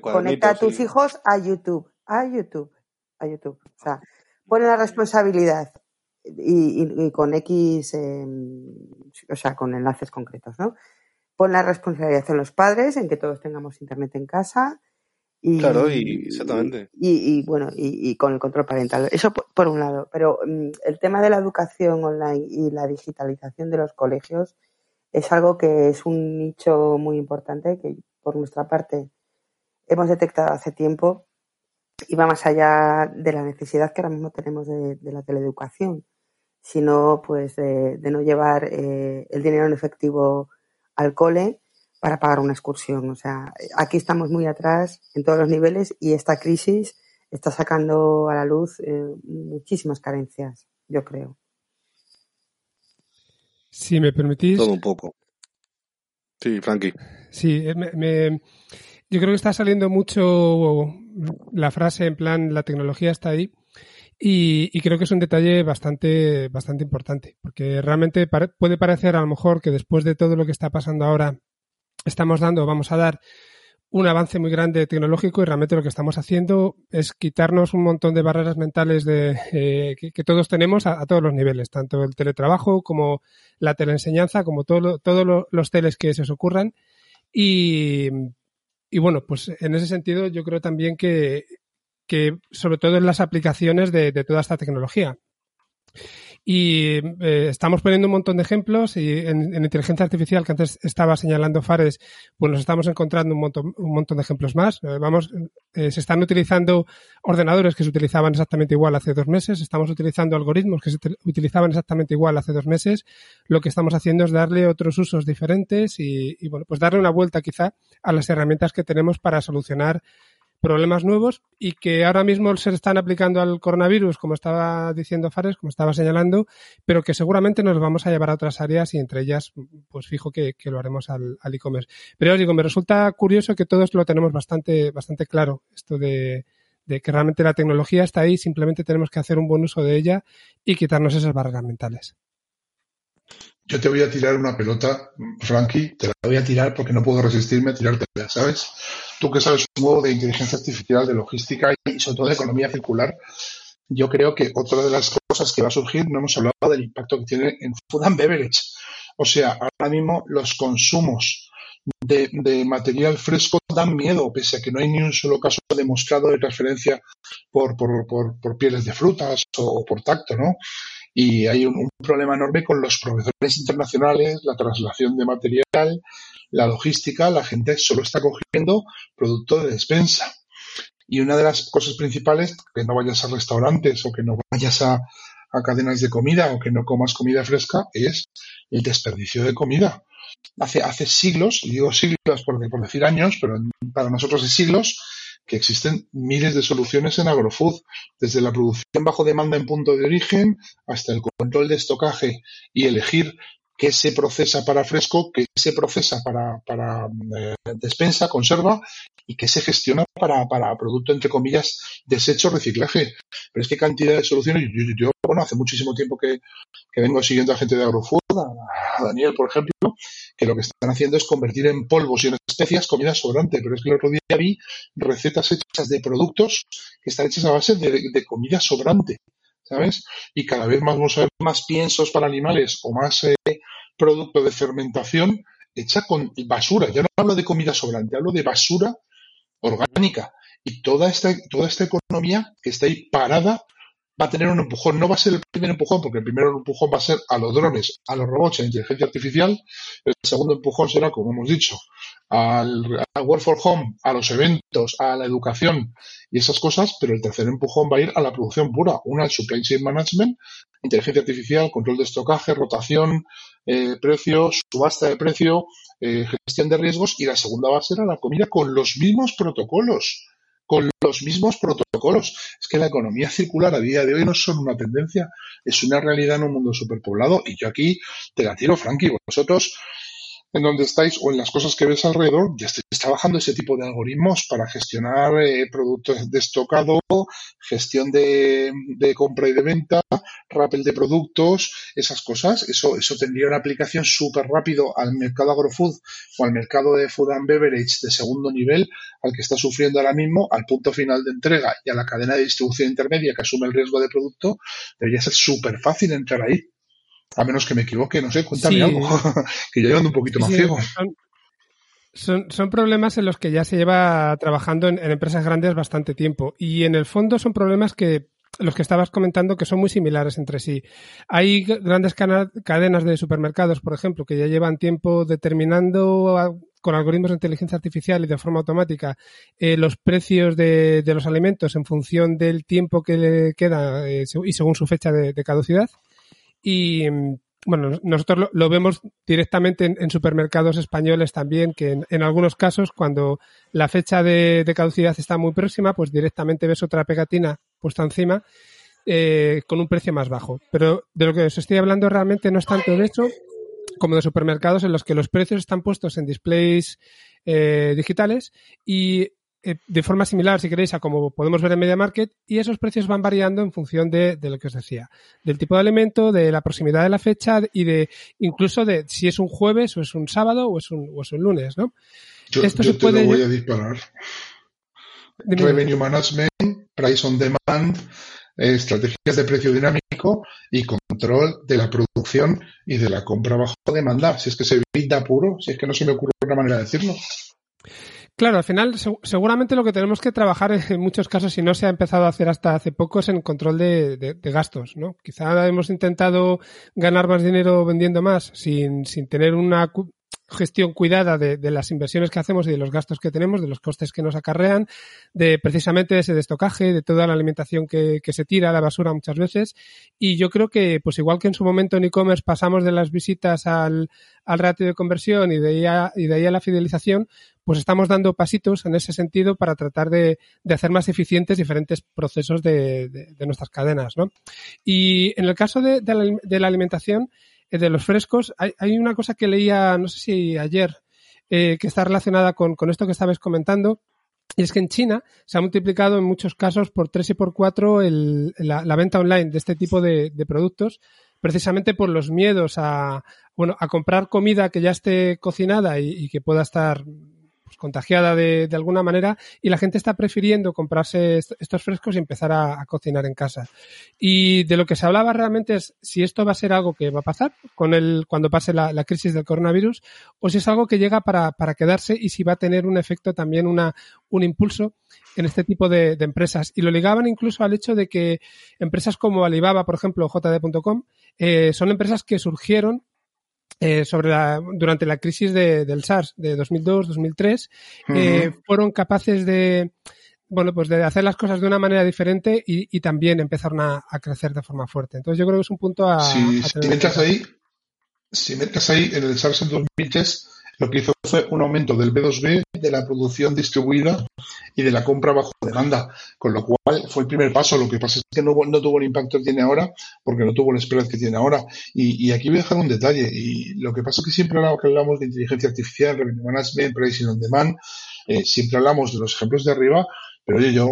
conecta a tus hijos a YouTube, a YouTube, a YouTube. O sea, pone la responsabilidad y, con X, em, o sea, con enlaces concretos, ¿no? Pon la responsabilidad en los padres, en que todos tengamos internet en casa. Y, claro, y exactamente. Y, bueno, y, con el control parental. Eso por, un lado. Pero mm, el tema de la educación online y la digitalización de los colegios es algo que es un nicho muy importante que por nuestra parte hemos detectado hace tiempo y va más allá de la necesidad que ahora mismo tenemos de, la teleeducación, sino pues de, no llevar eh, el dinero en efectivo al cole para pagar una excursión. O sea, aquí estamos muy atrás en todos los niveles y esta crisis está sacando a la luz eh, muchísimas carencias, yo creo. Si me permitís. Todo un poco. Sí, Frankie. Sí, eh, yo creo que está saliendo mucho la frase en plan la tecnología está ahí y, creo que es un detalle bastante, bastante importante, porque realmente puede parecer a lo mejor que después de todo lo que está pasando ahora, estamos dando, vamos a dar un avance muy grande tecnológico y realmente lo que estamos haciendo es quitarnos un montón de barreras mentales de, eh, que, todos tenemos a, todos los niveles, tanto el teletrabajo como la teleenseñanza, como todo todos los teles que se os ocurran. Y, y bueno, pues en ese sentido yo creo también que que sobre todo en las aplicaciones de, toda esta tecnología. Y eh, estamos poniendo un montón de ejemplos y en, inteligencia artificial que antes estaba señalando Fares, pues nos estamos encontrando un montón, un montón de ejemplos más. Eh, vamos, eh, se están utilizando ordenadores que se utilizaban exactamente igual hace dos meses, estamos utilizando algoritmos que se utilizaban exactamente igual hace dos meses. Lo que estamos haciendo es darle otros usos diferentes y, y bueno, pues darle una vuelta quizá a las herramientas que tenemos para solucionar problemas nuevos y que ahora mismo se están aplicando al coronavirus, como estaba diciendo Fares, como estaba señalando, pero que seguramente nos vamos a llevar a otras áreas y entre ellas, pues fijo que, lo haremos al, e-commerce. Pero os digo, me resulta curioso que todos lo tenemos bastante, bastante claro, esto de, de que realmente la tecnología está ahí, simplemente tenemos que hacer un buen uso de ella y quitarnos esas barreras mentales. Yo te voy a tirar una pelota, Frankie, te la voy a tirar porque no puedo resistirme a tirártela, ¿sabes? Tú que sabes un modo de inteligencia artificial, de logística y sobre todo de economía circular, yo creo que otra de las cosas que va a surgir, no hemos hablado del impacto que tiene en food and beverage. O sea, ahora mismo los consumos de, material fresco dan miedo, pese a que no hay ni un solo caso demostrado de transferencia por, por, por, por pieles de frutas o por tacto, ¿no? Y hay un, problema enorme con los proveedores internacionales, la traslación de material, la logística, la gente solo está cogiendo producto de despensa. Y una de las cosas principales, que no vayas a restaurantes o que no vayas a, cadenas de comida o que no comas comida fresca, es el desperdicio de comida. Hace, hace siglos, y digo siglos por, por decir años, pero para nosotros es siglos, que existen miles de soluciones en agrofood, desde la producción bajo demanda en punto de origen hasta el control de estocaje y elegir qué se procesa para fresco, qué se procesa para, para eh, despensa, conserva y qué se gestiona para, para producto, entre comillas, desecho, reciclaje. Pero es que cantidad de soluciones, yo, bueno, hace muchísimo tiempo que, que, vengo siguiendo a gente de Agrofood, a, Daniel, por ejemplo, que lo que están haciendo es convertir en polvos y en especias comida sobrante. Pero es que el otro día vi recetas hechas de productos que están hechas a base de, comida sobrante. ¿Sabes? Y cada vez más vamos a ver más piensos para animales o más eh, producto de fermentación hecha con basura. Ya no hablo de comida sobrante, hablo de basura orgánica. Y toda esta, toda esta economía que está ahí parada va a tener un empujón. No va a ser el primer empujón, porque el primer empujón va a ser a los drones, a los robots, a la inteligencia artificial. El segundo empujón será, como hemos dicho, al, Work for Home, a los eventos, a la educación y esas cosas. Pero el tercer empujón va a ir a la producción pura. Una, supply chain management, inteligencia artificial, control de estocaje, rotación, eh, precios, subasta de precio, eh, gestión de riesgos. Y la segunda va a ser a la comida con los mismos protocolos con los mismos protocolos. Es que la economía circular a día de hoy no es solo una tendencia, es una realidad en un mundo superpoblado. Y yo aquí te la tiro, Frankie. Vosotros en donde estáis o en las cosas que ves alrededor, ya estáis trabajando ese tipo de algoritmos para gestionar eh, productos de estocado, gestión de, compra y de venta, rappel de productos, esas cosas. Eso, eso tendría una aplicación súper rápido al mercado agrofood o al mercado de food and beverage de segundo nivel, al que está sufriendo ahora mismo, al punto final de entrega y a la cadena de distribución intermedia que asume el riesgo de producto, debería ser súper fácil entrar ahí. A menos que me equivoque, no sé, cuéntame algo, que yo ando un poquito más ciego. Son, son, problemas en los que ya se lleva trabajando en, empresas grandes bastante tiempo. Y en el fondo son problemas que los que estabas comentando que son muy similares entre sí. Hay grandes cadenas de supermercados, por ejemplo, que ya llevan tiempo determinando con algoritmos de inteligencia artificial y de forma automática eh, los precios de, los alimentos en función del tiempo que le queda eh, y según su fecha de caducidad. Y bueno, nosotros lo, vemos directamente en, supermercados españoles también, que en, algunos casos, cuando la fecha de, caducidad está muy próxima, pues directamente ves otra pegatina puesta encima eh, con un precio más bajo. Pero de lo que os estoy hablando realmente no es tanto de eso como de supermercados en los que los precios están puestos en displays eh, digitales y eh, de forma similar, si queréis, a como podemos ver en Media Market, y esos precios van variando en función de, lo que os decía, del tipo de alimento, de la proximidad de la fecha y de incluso de si es un jueves o es un sábado o es un, o es un lunes, ¿no? Yo, Esto te lo voy a disparar. Revenue Management, Price on Demand, estrategias de precio dinámico y control de la producción y de la compra bajo demanda. Si es que se da puro, si es que no se me ocurre otra manera de decirlo. Claro, al final seguramente lo que tenemos que trabajar en muchos casos, si no se ha empezado a hacer hasta hace poco, es en control de, gastos, ¿no? Quizá hemos intentado ganar más dinero vendiendo más sin, sin tener una gestión cuidada de, las inversiones que hacemos y de los gastos que tenemos, de los costes que nos acarrean, de precisamente ese destocaje, de toda la alimentación que, se tira a la basura muchas veces. Y yo creo que, pues igual que en su momento en e-commerce pasamos de las visitas al, ratio de conversión y de, ahí a, y de ahí a la fidelización, pues estamos dando pasitos en ese sentido para tratar de, hacer más eficientes diferentes procesos de, nuestras cadenas, ¿no? Y en el caso de, la, alimentación, eh, de los frescos, hay, una cosa que leía, no sé si ayer, eh, que está relacionada con, esto que estabas comentando, y es que en China se ha multiplicado en muchos casos por tres y por cuatro la, venta online de este tipo de, productos, precisamente por los miedos a, bueno, a comprar comida que ya esté cocinada y que pueda estar pues, contagiada de, alguna manera y la gente está prefiriendo comprarse estos frescos y empezar a, cocinar en casa. Y de lo que se hablaba realmente es si esto va a ser algo que va a pasar con el, cuando pase la, crisis del coronavirus o si es algo que llega para, quedarse y si va a tener un efecto también, una, un impulso en este tipo de, empresas. Y lo ligaban incluso al hecho de que empresas como Alibaba, por ejemplo, JD.com, eh, son empresas que surgieron eh, sobre la, durante la crisis de, del SARS de 2002-2003 eh, fueron capaces de bueno pues de hacer las cosas de una manera diferente y, y también empezaron a, a, crecer de forma fuerte. Entonces yo creo que es un punto a, si, si metes ahí si metes ahí en el SARS en 2003 lo que hizo fue un aumento del B2B, de la producción distribuida y de la compra bajo demanda, con lo cual fue el primer paso. Lo que pasa es que no, no tuvo el impacto que tiene ahora, porque no tuvo el spread que tiene ahora. Y, aquí voy a dejar un detalle. Y lo que pasa es que siempre hablamos de inteligencia artificial, revenue management, pricing on demand, eh, siempre hablamos de los ejemplos de arriba, pero oye, yo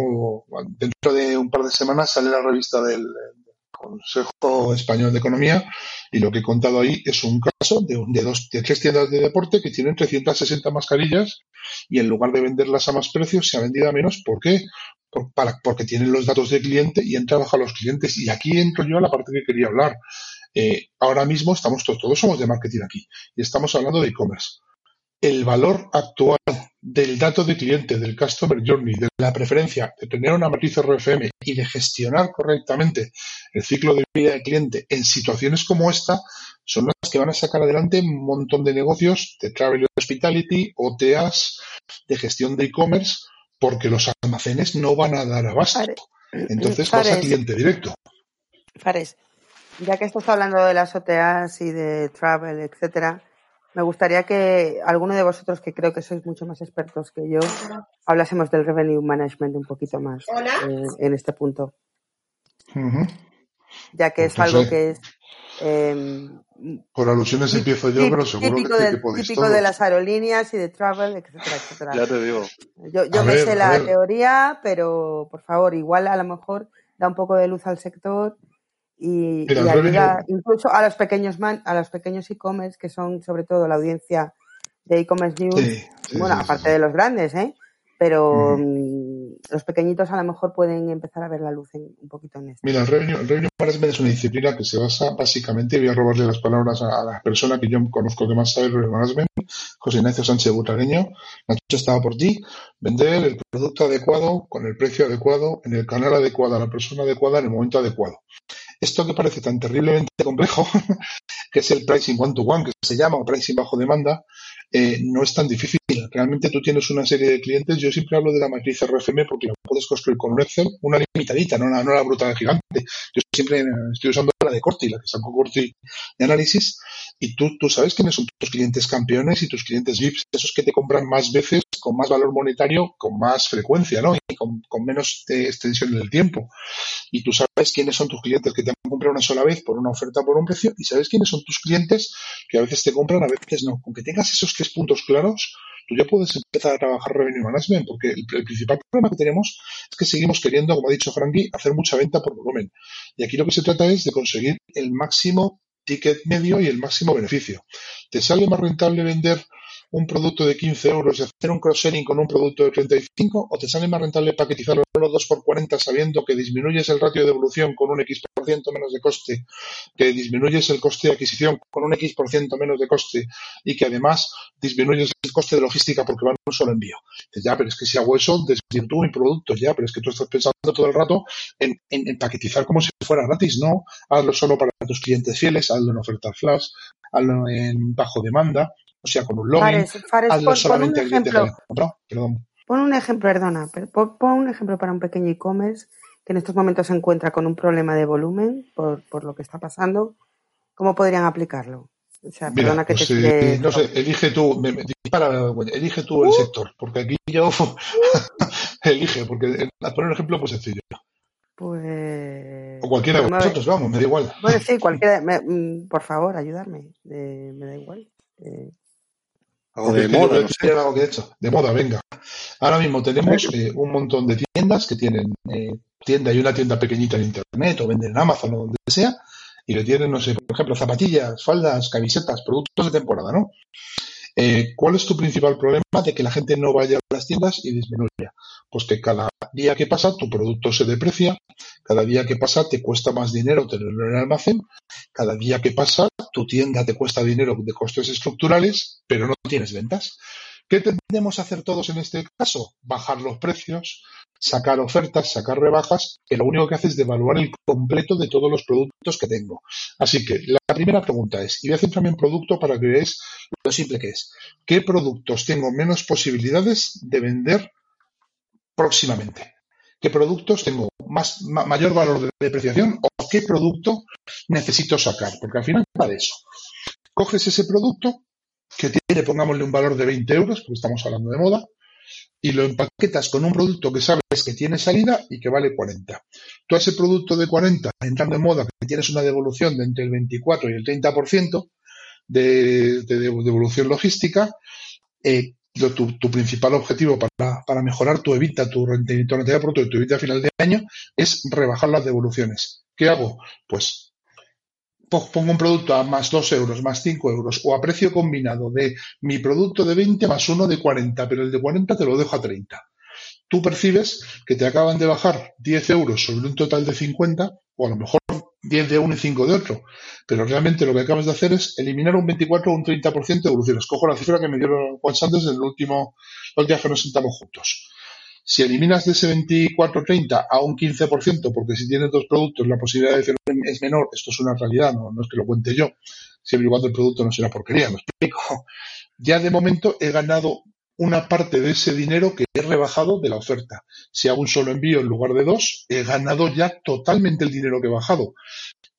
dentro de un par de semanas sale la revista del, Consejo Español de Economía y lo que he contado ahí es un caso de, de, dos, de tres tiendas de deporte que tienen 360 mascarillas y en lugar de venderlas a más precios se ha vendido a menos. ¿Por qué? para, porque tienen los datos del cliente y han trabajado los clientes. Y aquí entro yo a la parte que quería hablar. Eh, ahora mismo estamos todos, todos somos de marketing aquí y estamos hablando de e-commerce. El valor actual del dato de cliente, del customer journey, de la preferencia, de tener una matriz RFM y de gestionar correctamente el ciclo de vida del cliente en situaciones como esta, son las que van a sacar adelante un montón de negocios de travel hospitality, OTAs, de gestión de e-commerce, porque los almacenes no van a dar abasto. Entonces Fares, vas a cliente directo. Fares, ya que estás hablando de las OTAs y de travel, etcétera, me gustaría que alguno de vosotros, que creo que sois mucho más expertos que yo, hablásemos del revenue management un poquito más eh, en este punto. Ya que es pues algo que es. Eh, Por alusiones empiezo yo, pero seguro típico que, de, que Típico de las aerolíneas y de travel, etcétera, etcétera. Ya te digo. Yo, yo me ver, sé la ver. teoría, pero por favor, igual a lo mejor da un poco de luz al sector y, y ayuda incluso a los pequeños man, a los pequeños e-commerce que son sobre todo la audiencia de e-commerce news sí, sí, bueno sí, aparte de los grandes eh pero mm. los pequeñitos a lo mejor pueden empezar a ver la luz en, un poquito en esto. Mira, el revenue, el revenue management es una disciplina que se basa básicamente, voy a robarle las palabras a, a la persona que yo conozco que más sabe el revenue management, José Ignacio Sánchez Butareño, la chucha estaba por ti, vender el producto adecuado, con el precio adecuado, en el canal adecuado, a la persona adecuada, en el momento adecuado. Esto que parece tan terriblemente complejo, que es el pricing one to one, que se llama, o pricing bajo demanda, eh, no es tan difícil. Realmente tú tienes una serie de clientes, yo siempre hablo de la matriz RFM porque la puedes construir con un Excel, una limitadita, no la, no la bruta gigante. Yo siempre estoy usando la de Corti, la que sacó Corti de análisis, y tú, tú sabes quiénes son tus clientes campeones y tus clientes VIPs, esos que te compran más veces, con más valor monetario, con más frecuencia, ¿no? Y con, con menos de extensión en el tiempo. Y tú sabes quiénes son tus clientes que te han comprado una sola vez por una oferta por un precio, y sabes quiénes son tus clientes que a veces te compran, a veces no. Con que tengas esos tres puntos claros, tú ya puedes empezar a trabajar revenue management, porque el, el, principal problema que tenemos es que seguimos queriendo, como ha dicho Frankie, hacer mucha venta por volumen. Y aquí lo que se trata es de conseguir el máximo ticket medio y el máximo beneficio. ¿Te sale más rentable vender un producto de 15 euros y hacer un cross-selling con un producto de 35 o te sale más rentable paquetizarlo los 2 por 40 sabiendo que disminuyes el ratio de evolución con un X% menos de coste, que disminuyes el coste de adquisición con un X% menos de coste y que además disminuyes el coste de logística porque va en un solo envío. Dices, ya, pero es que si hago eso, desvirtúo mi producto, ya, pero es que tú estás pensando todo el rato en, en paquetizar como si fuera gratis, no, hazlo solo para tus clientes fieles, hazlo en oferta flash, hazlo en bajo demanda, o sea, con un login, Fares, Fares, hazlo pon, solamente que ejemplo. Perdón. Pon un ejemplo, perdona, pon, pon, un ejemplo para un pequeño e-commerce que en estos momentos se encuentra con un problema de volumen por, por lo que está pasando. ¿Cómo podrían aplicarlo? O sea, Mira, perdona que pues, te eh, no sé, elige tú, me, me, dispara, elige tú el Uh. sector, porque aquí yo elige, porque a poner un ejemplo pues sencillo. Pues. O cualquiera de vosotros, vamos, me da igual. Bueno, sí, cualquiera. me- mm, por favor, ayudarme. Eh, me da igual. Eh, Algo de moda, creo no que sé. era algo que he hecho. De moda, venga. Ahora mismo tenemos eh, un montón de tiendas que tienen eh, tienda y una tienda pequeñita en internet o venden en Amazon o donde sea y que tienen, no sé, por ejemplo, zapatillas, faldas, camisetas, productos de temporada, ¿no? Eh, ¿Cuál es tu principal problema de que la gente no vaya a las tiendas y disminuya? Pues que cada día que pasa tu producto se deprecia, cada día que pasa te cuesta más dinero tenerlo en el almacén, cada día que pasa tu tienda te cuesta dinero de costes estructurales, pero no tienes ventas. ¿Qué tendemos a hacer todos en este caso? Bajar los precios, sacar ofertas, sacar rebajas, que lo único que hace es devaluar el completo de todos los productos que tengo. Así que la primera pregunta es, y voy a centrarme en producto para que veáis lo simple que es, ¿qué productos tengo menos posibilidades de vender próximamente? ¿Qué productos tengo más, ma- mayor valor de depreciación o qué producto necesito sacar? Porque al final de eso. Coges ese producto que tiene, pongámosle un valor de 20 euros, porque estamos hablando de moda, y lo empaquetas con un producto que sabes que tiene salida y que vale 40. Tú a ese producto de 40, entrando en moda, que tienes una devolución de entre el 24 y el 30% de, de, de devolución logística, eh, tu, principal objetivo para, para mejorar tu evita, tu rentabilidad, rentabilidad bruto y tu evita a final de año es rebajar las devoluciones. ¿Qué hago? Pues pongo un producto a más 2 euros, más 5 euros, o a precio combinado de mi producto de 20 más uno de 40, pero el de 40 te lo dejo a 30. Tú percibes que te acaban de bajar 10 euros sobre un total de 50, o a lo mejor 10 de uno y 5 de otro. Pero realmente lo que acabas de hacer es eliminar un 24 o un 30% de evoluciones. Cojo la cifra que me dio Juan Santos en el último, los días que nos sentamos juntos. Si eliminas de ese 24-30 a un 15%, porque si tienes dos productos la posibilidad de decir es menor, esto es una realidad, no, no es que lo cuente yo, siempre y cuando el producto no sea porquería, me explico. Ya de momento he ganado una parte de ese dinero que he rebajado de la oferta. Si hago un solo envío en lugar de dos, he ganado ya totalmente el dinero que he bajado.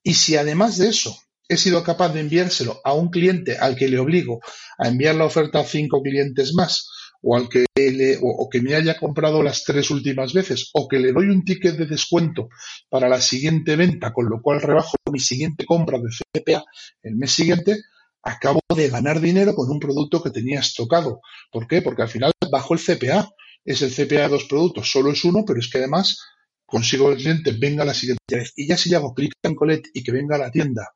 Y si además de eso he sido capaz de enviárselo a un cliente al que le obligo a enviar la oferta a cinco clientes más, o al que le, o, que me haya comprado las tres últimas veces, o que le doy un ticket de descuento para la siguiente venta, con lo cual rebajo mi siguiente compra de CPA el mes siguiente, acabo de ganar dinero con un producto que tenía estocado. ¿Por qué? Porque al final bajo el CPA. Es el CPA de dos productos, solo es uno, pero es que además consigo el cliente, venga la siguiente vez. Y ya si le hago clic en Colette y que venga a la tienda,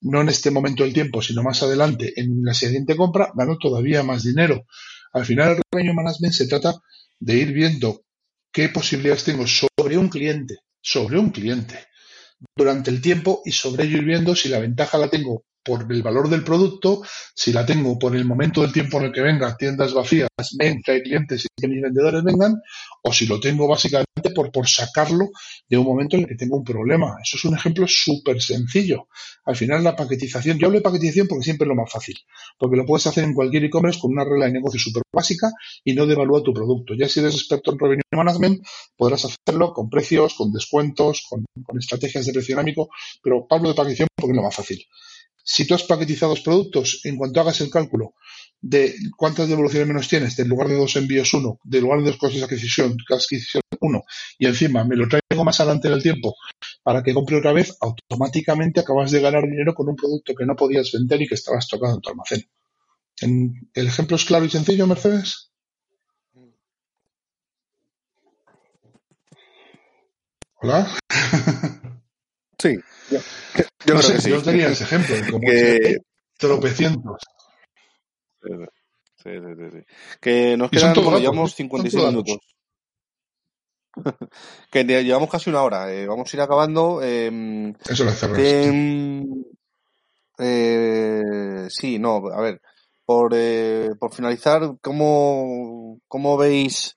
no en este momento del tiempo, sino más adelante en la siguiente compra, gano todavía más dinero. Al final, el revenue management se trata de ir viendo qué posibilidades tengo sobre un cliente, sobre un cliente, durante el tiempo y sobre ello ir viendo si la ventaja la tengo por el valor del producto, si la tengo por el momento del tiempo en el que venga, tiendas vacías, venta de clientes y que mis vendedores vengan, o si lo tengo básicamente por, por sacarlo de un momento en el que tengo un problema. Eso es un ejemplo súper sencillo. Al final la paquetización, yo hablo de paquetización porque siempre es lo más fácil, porque lo puedes hacer en cualquier e-commerce con una regla de negocio súper básica y no devalúa tu producto. Ya si eres experto en revenue management, podrás hacerlo con precios, con descuentos, con, con estrategias de precio dinámico, pero hablo de paquetización porque es lo más fácil. Si tú has paquetizado los productos, en cuanto hagas el cálculo de cuántas devoluciones menos tienes, del lugar de dos envíos uno, del lugar de dos costes de adquisición, adquisición uno, y encima me lo traigo más adelante en el tiempo para que compre otra vez, automáticamente acabas de ganar dinero con un producto que no podías vender y que estabas tocando en tu almacén. ¿El ejemplo es claro y sencillo, Mercedes? ¿Hola? Sí. Yo no sé, que sí. yo tenía ese ejemplo, como que... tropecientos. Sí, sí, sí, Que nos quedan, bueno, llevamos 56 minutos. que llevamos casi una hora. Eh, vamos a ir acabando. Eh, Eso lo cerramos. Que, eh, sí, no, a ver. Por, eh, por finalizar, ¿cómo, cómo veis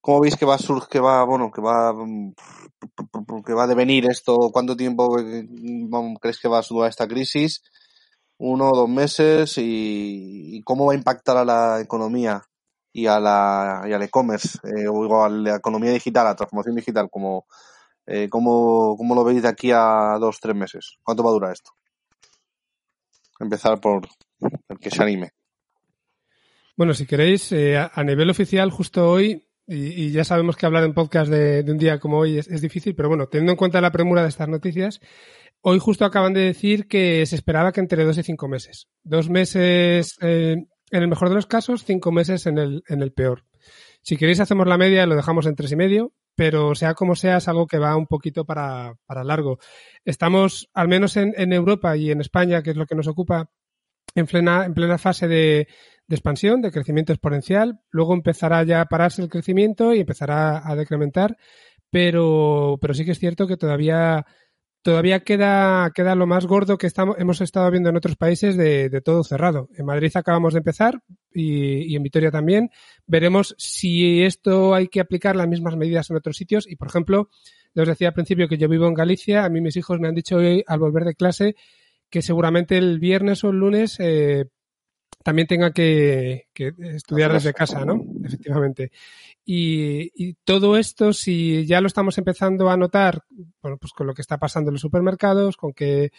cómo veis que va a surgir, que va, bueno, que va que va a devenir esto? ¿Cuánto tiempo crees que va a durar esta crisis? ¿Uno o dos meses? ¿Y, cómo va a impactar a la economía y, a la, y al e-commerce? Eh, o a la economía digital, a la transformación digital. ¿Cómo, eh, cómo, ¿Cómo lo veis de aquí a dos, tres meses? ¿Cuánto va a durar esto? Empezar por el que se anime. Bueno, si queréis, eh, a nivel oficial, justo hoy y, ya sabemos que hablar en podcast de, un día como hoy es, difícil, pero bueno, teniendo en cuenta la premura de estas noticias, hoy justo acaban de decir que se esperaba que entre dos y cinco meses. Dos meses eh, en el mejor de los casos, cinco meses en el, en el peor. Si queréis hacemos la media, lo dejamos en tres y medio, pero sea como sea, es algo que va un poquito para, para largo. Estamos, al menos en, en Europa y en España, que es lo que nos ocupa, en plena, en plena fase de, de expansión, de crecimiento exponencial. Luego empezará ya a pararse el crecimiento y empezará a decrementar, pero, pero sí que es cierto que todavía, todavía queda, queda lo más gordo que estamos, hemos estado viendo en otros países de, de todo cerrado. En Madrid acabamos de empezar y, y, en Vitoria también. Veremos si esto hay que aplicar las mismas medidas en otros sitios y, por ejemplo, les decía al principio que yo vivo en Galicia, a mí mis hijos me han dicho hoy al volver de clase que seguramente el viernes o el lunes eh, también tenga que, estudiar desde casa, ¿no? Efectivamente. Y, todo esto, si ya lo estamos empezando a notar, bueno, pues con lo que está pasando en los supermercados, con que,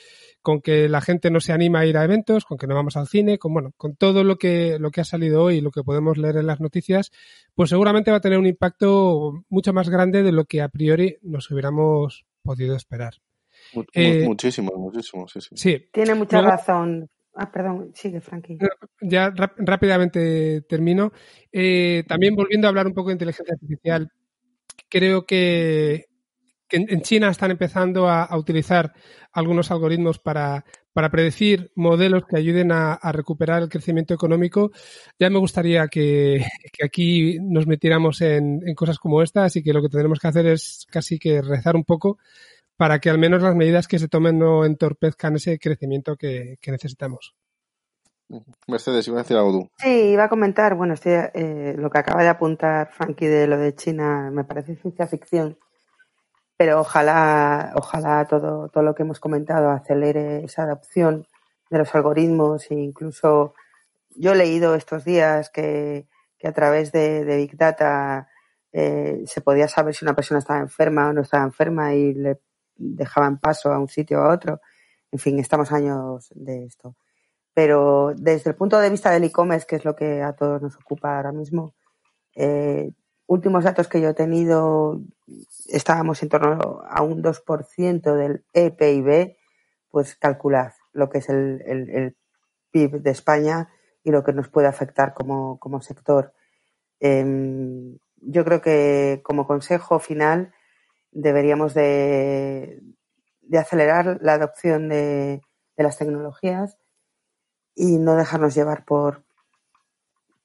con que la gente no se anima a ir a eventos, con que no vamos al cine, con bueno, con todo lo que, lo que ha salido hoy y lo que podemos leer en las noticias, pues seguramente va a tener un impacto mucho más grande de lo que a priori nos hubiéramos podido esperar. Eh, muchísimo, muchísimo, sí, sí. sí. Tiene mucha razón. Ah, perdón, sigue, Frankie. Ya rápidamente termino. Eh, también volviendo a hablar un poco de inteligencia artificial, creo que, en China están empezando a, utilizar algunos algoritmos para, para, predecir modelos que ayuden a, recuperar el crecimiento económico. Ya me gustaría que, aquí nos metiéramos en, en, cosas como esta, así que lo que tendremos que hacer es casi que rezar un poco para que al menos las medidas que se tomen no entorpezcan ese crecimiento que, necesitamos. Mercedes, iba a decir algo tú. Sí, iba a comentar, bueno, eh, lo que acaba de apuntar Frankie de lo de China me parece ciencia ficción, pero ojalá, ojalá todo, todo lo que hemos comentado acelere esa adopción de los algoritmos e incluso yo he leído estos días que, a través de Big Data eh, se podía saber si una persona estaba enferma o no estaba enferma y le dejaban paso a un sitio a otro. En fin, estamos años de esto. Pero desde el punto de vista del e-commerce, que es lo que a todos nos ocupa ahora mismo, eh, últimos datos que yo he tenido, estábamos en torno a un 2% del EPIB, pues calculad lo que es el, el, PIB de España y lo que nos puede afectar como, como sector. Em, yo creo que como consejo final deberíamos de, acelerar la adopción de, las tecnologías y no dejarnos llevar por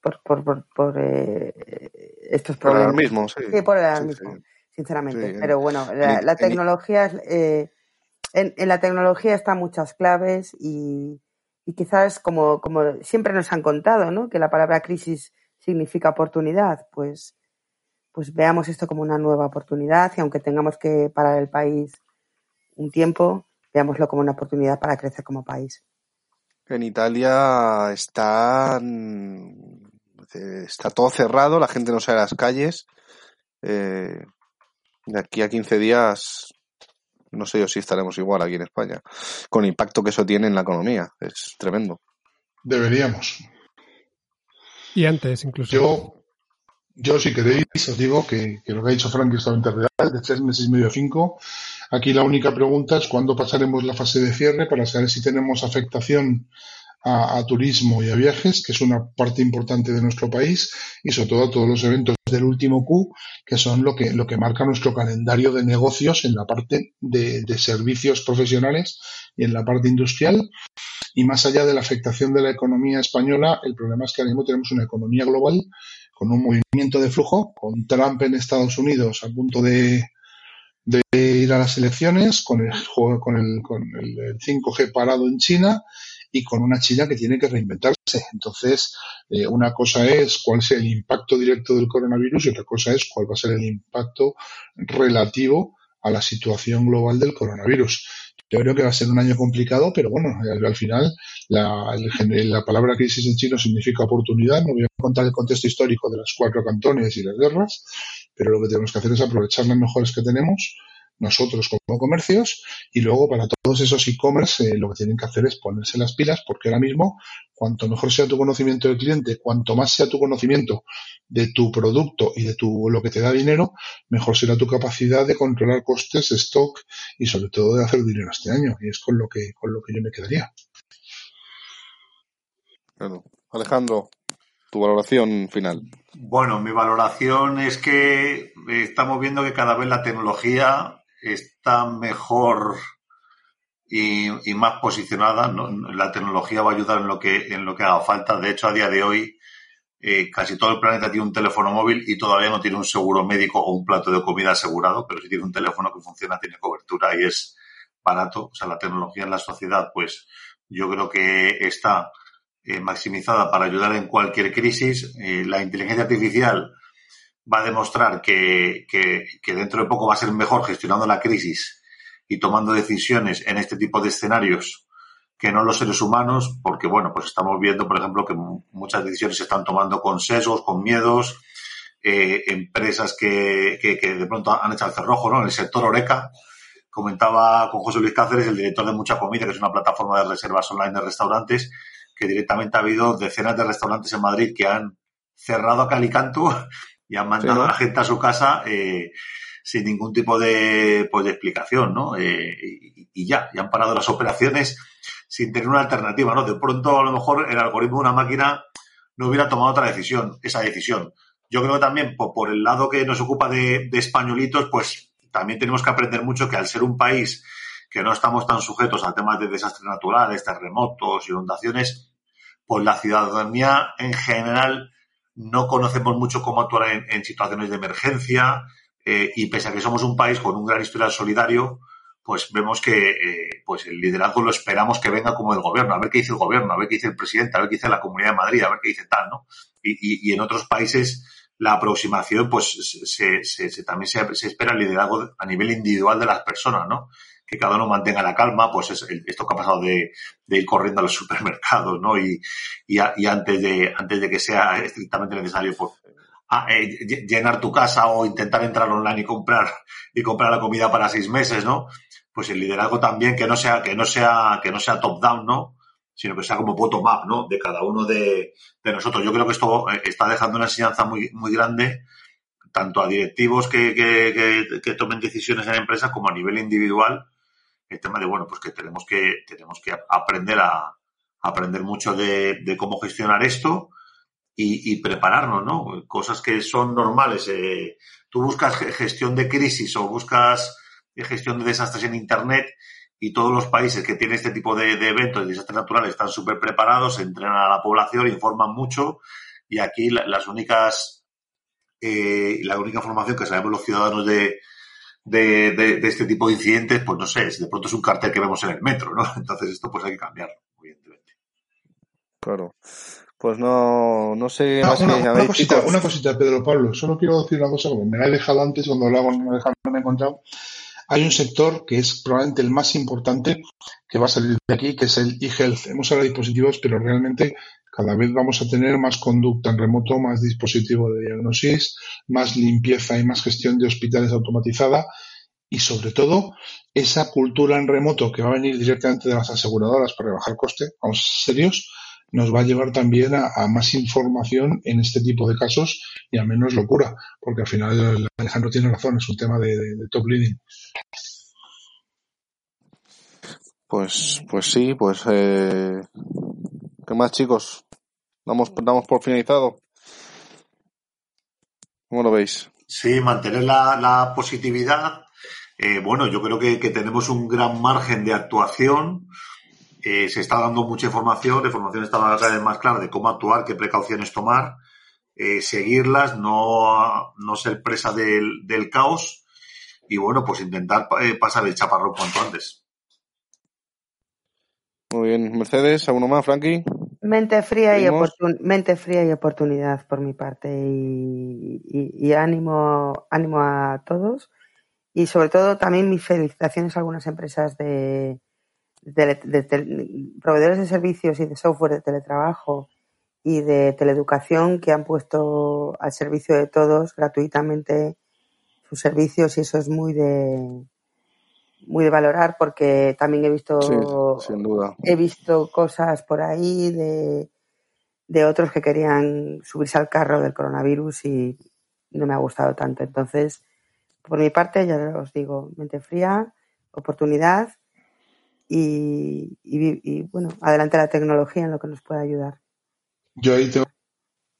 por, por, por, eh, estos problemas. Por el mismo, sí. sí por el mismo, sinceramente. Pero bueno, la, tecnología, eh, en, en, la tecnología están muchas claves y, y quizás como, como siempre nos han contado, ¿no? Que la palabra crisis significa oportunidad, pues pues veamos esto como una nueva oportunidad y aunque tengamos que parar el país un tiempo, veámoslo como una oportunidad para crecer como país. En Italia está, está todo cerrado, la gente no sale a las calles. Eh, de aquí a 15 días, no sé yo si estaremos igual aquí en España, con el impacto que eso tiene en la economía. Es tremendo. Deberíamos. Y antes, incluso. Yo, yo, si queréis, os digo que, lo que ha dicho Frank es totalmente real, de tres meses y medio a cinco. Aquí la única pregunta es cuándo pasaremos la fase de cierre para saber si tenemos afectación a, turismo y a viajes, que es una parte importante de nuestro país, y sobre todo a todos los eventos del último Q, que son lo que, lo que marca nuestro calendario de negocios en la parte de, de servicios profesionales y en la parte industrial. Y más allá de la afectación de la economía española, el problema es que ahora mismo tenemos una economía global con un movimiento de flujo, con Trump en Estados Unidos a punto de, ir a las elecciones, con el, con, el, con el 5G parado en China y con una China que tiene que reinventarse. Entonces, eh, una cosa es cuál es el impacto directo del coronavirus y otra cosa es cuál va a ser el impacto relativo a la situación global del coronavirus. Yo creo que va a ser un año complicado, pero bueno, al, final la, la, palabra crisis en chino significa oportunidad. No voy a contar el contexto histórico de las cuatro cantones y las guerras, pero lo que tenemos que hacer es aprovechar las mejores que tenemos nosotros como comercios y luego para todos esos e-commerce eh, lo que tienen que hacer es ponerse las pilas porque ahora mismo cuanto mejor sea tu conocimiento del cliente, cuanto más sea tu conocimiento de tu producto y de tu lo que te da dinero, mejor será tu capacidad de controlar costes, stock y sobre todo de hacer dinero este año y es con lo que con lo que yo me quedaría. Bueno, Alejandro, tu valoración final. Bueno, mi valoración es que estamos viendo que cada vez la tecnología está mejor y, más posicionada. La tecnología va a ayudar en lo que en lo que haga falta. De hecho, a día de hoy eh, casi todo el planeta tiene un teléfono móvil y todavía no tiene un seguro médico o un plato de comida asegurado, pero si tiene un teléfono que funciona, tiene cobertura y es barato. O sea, la tecnología en la sociedad, pues yo creo que está eh, maximizada para ayudar en cualquier crisis. Eh, la inteligencia artificial va a demostrar que, que, dentro de poco va a ser mejor gestionando la crisis y tomando decisiones en este tipo de escenarios que no los seres humanos, porque bueno, pues estamos viendo, por ejemplo, que muchas decisiones se están tomando con sesgos, con miedos, eh, empresas que, que, de pronto han echado el cerrojo, ¿no? En el sector Oreca, comentaba con José Luis Cáceres, el director de Mucha Comida, que es una plataforma de reservas online de restaurantes, que directamente ha habido decenas de restaurantes en Madrid que han cerrado a Calicanto y han mandado a la gente a su casa eh, sin ningún tipo de, pues, de explicación, ¿no? Eh, y, ya, y han parado las operaciones sin tener una alternativa, ¿no? De pronto, a lo mejor, el algoritmo de una máquina no hubiera tomado otra decisión, esa decisión. Yo creo que también, por, el lado que nos ocupa de, de españolitos, pues también tenemos que aprender mucho que al ser un país que no estamos tan sujetos a temas de desastres naturales, terremotos, inundaciones, pues la ciudadanía en general no conocemos mucho cómo actuar en, situaciones de emergencia eh, y pese a que somos un país con un gran historial solidario, pues vemos que eh, pues el liderazgo lo esperamos que venga como del gobierno, a ver qué dice el gobierno, a ver qué dice el presidente, a ver qué dice la Comunidad de Madrid, a ver qué dice tal, ¿no? Y, y, en otros países la aproximación, pues se, se, también se, se, espera el liderazgo a nivel individual de las personas, ¿no? Que cada uno mantenga la calma, pues es esto que ha pasado de, ir corriendo a los supermercados, ¿no? Y, antes de antes de que sea estrictamente necesario, pues a, eh, llenar tu casa o intentar entrar online y comprar y comprar la comida para seis meses, ¿no? Pues el liderazgo también que no sea que no sea que no sea top down, ¿no? Sino que sea como bottom up, ¿no? De cada uno de, nosotros. Yo creo que esto eh, está dejando una enseñanza muy grande tanto a directivos que, tomen decisiones en la empresa como a nivel individual el tema de bueno pues que tenemos que tenemos que aprender a, aprender mucho de, de cómo gestionar esto y, y, prepararnos, ¿no? Cosas que son normales. Eh, tú buscas gestión de crisis o buscas gestión de desastres en Internet y todos los países que tienen este tipo de, de eventos de desastres naturales están súper preparados, entrenan a la población, informan mucho y aquí la, las únicas, eh, la única información que sabemos los ciudadanos de, de, de, de, este tipo de incidentes, pues no sé, de pronto es un cartel que vemos en el metro, ¿no? Entonces esto pues hay que cambiarlo, evidentemente. Claro. Pues no, no sé. Ah, una, una, una, cosita, una, cosita, Pedro Pablo. Solo quiero decir una cosa, porque me la he dejado antes cuando hablábamos, no me he encontrado. Hay un sector que es probablemente el más importante que va a salir de aquí, que es el e-health. Hemos hablado de dispositivos, pero realmente cada vez vamos a tener más conducta en remoto, más dispositivo de diagnosis, más limpieza y más gestión de hospitales automatizada y sobre todo esa cultura en remoto que va a venir directamente de las aseguradoras para rebajar coste, vamos serios, nos va a llevar también a, a, más información en este tipo de casos y a menos locura, porque al final Alejandro tiene razón, es un tema de top leading. Pues, pues sí, pues eh, ¿qué más chicos? Damos, damos por finalizado. ¿Cómo lo veis? Sí, mantener la, la positividad. Eh, bueno, yo creo que, que tenemos un gran margen de actuación eh, se está dando mucha información, la información está cada vez más clara de cómo actuar, qué precauciones tomar, eh, seguirlas, no, no ser presa del, del, caos y bueno, pues intentar eh, pasar el chaparrón cuanto antes. Muy bien, Mercedes, ¿alguno más, Frankie? Mente fría, y mente fría y oportunidad por mi parte y, y, y ánimo, ánimo a todos. Y sobre todo también mis felicitaciones a algunas empresas de, de, de, de, proveedores de servicios y de software de teletrabajo y de teleeducación que han puesto al servicio de todos gratuitamente sus servicios y eso es muy de muy de valorar porque también he visto sí, sin duda. he visto cosas por ahí de, de otros que querían subirse al carro del coronavirus y no me ha gustado tanto entonces por mi parte ya os digo mente fría oportunidad y, y, y, bueno, adelante la tecnología en lo que nos pueda ayudar. Yo ahí tengo,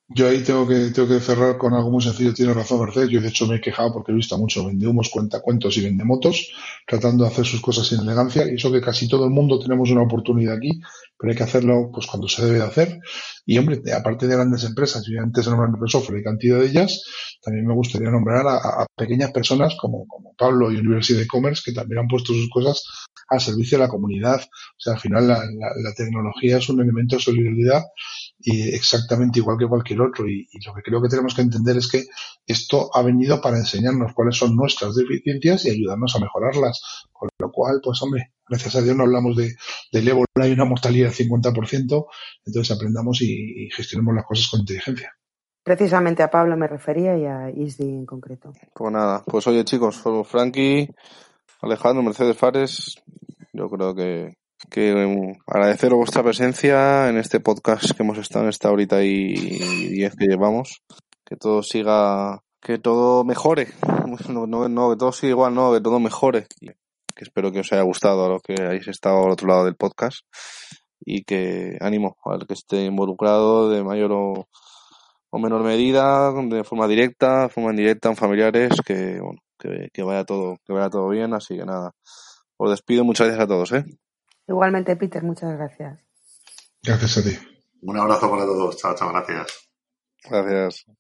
yo ahí tengo que, tengo que cerrar con algo muy sencillo. Tiene razón Mercedes. Yo de hecho me he quejado porque he visto mucho vende humos, cuenta cuentos y vende motos, tratando de hacer sus cosas sin elegancia. Y eso que casi todo el mundo tenemos una oportunidad aquí, pero hay que hacerlo pues cuando se debe de hacer. Y hombre, aparte de grandes empresas, yo antes nombrar Microsoft y cantidad de ellas, también me gustaría nombrar a, pequeñas personas como, como Pablo y University de Commerce, que también han puesto sus cosas al servicio de la comunidad. O sea, al final la, la tecnología es un elemento de solidaridad y exactamente igual que cualquier otro. Y, y, lo que creo que tenemos que entender es que esto ha venido para enseñarnos cuáles son nuestras deficiencias y ayudarnos a mejorarlas. Con lo cual, pues hombre, gracias a Dios no hablamos de, del ébola y una mortalidad del 50%, entonces aprendamos y, y gestionemos las cosas con inteligencia. Precisamente a Pablo me refería y a ISDI en concreto. Pues nada, pues oye chicos, solo Frankie, Alejandro, Mercedes Fares, yo creo que, que um, agradeceros vuestra presencia en este podcast que hemos estado en esta horita y diez que llevamos. Que todo siga, que todo mejore. No, no, no, que todo siga igual, no, que todo mejore. Que espero que os haya gustado a los que hayáis estado al otro lado del podcast. Y que ánimo al que esté involucrado de mayor o, o menor medida, de forma directa, de forma indirecta, en familiares, que bueno, que, que vaya todo, que vaya todo bien, así que nada. Os despido, muchas gracias a todos, eh. Igualmente, Peter, muchas gracias. Gracias a ti. Un abrazo para todos. Chao, chao, gracias. Gracias.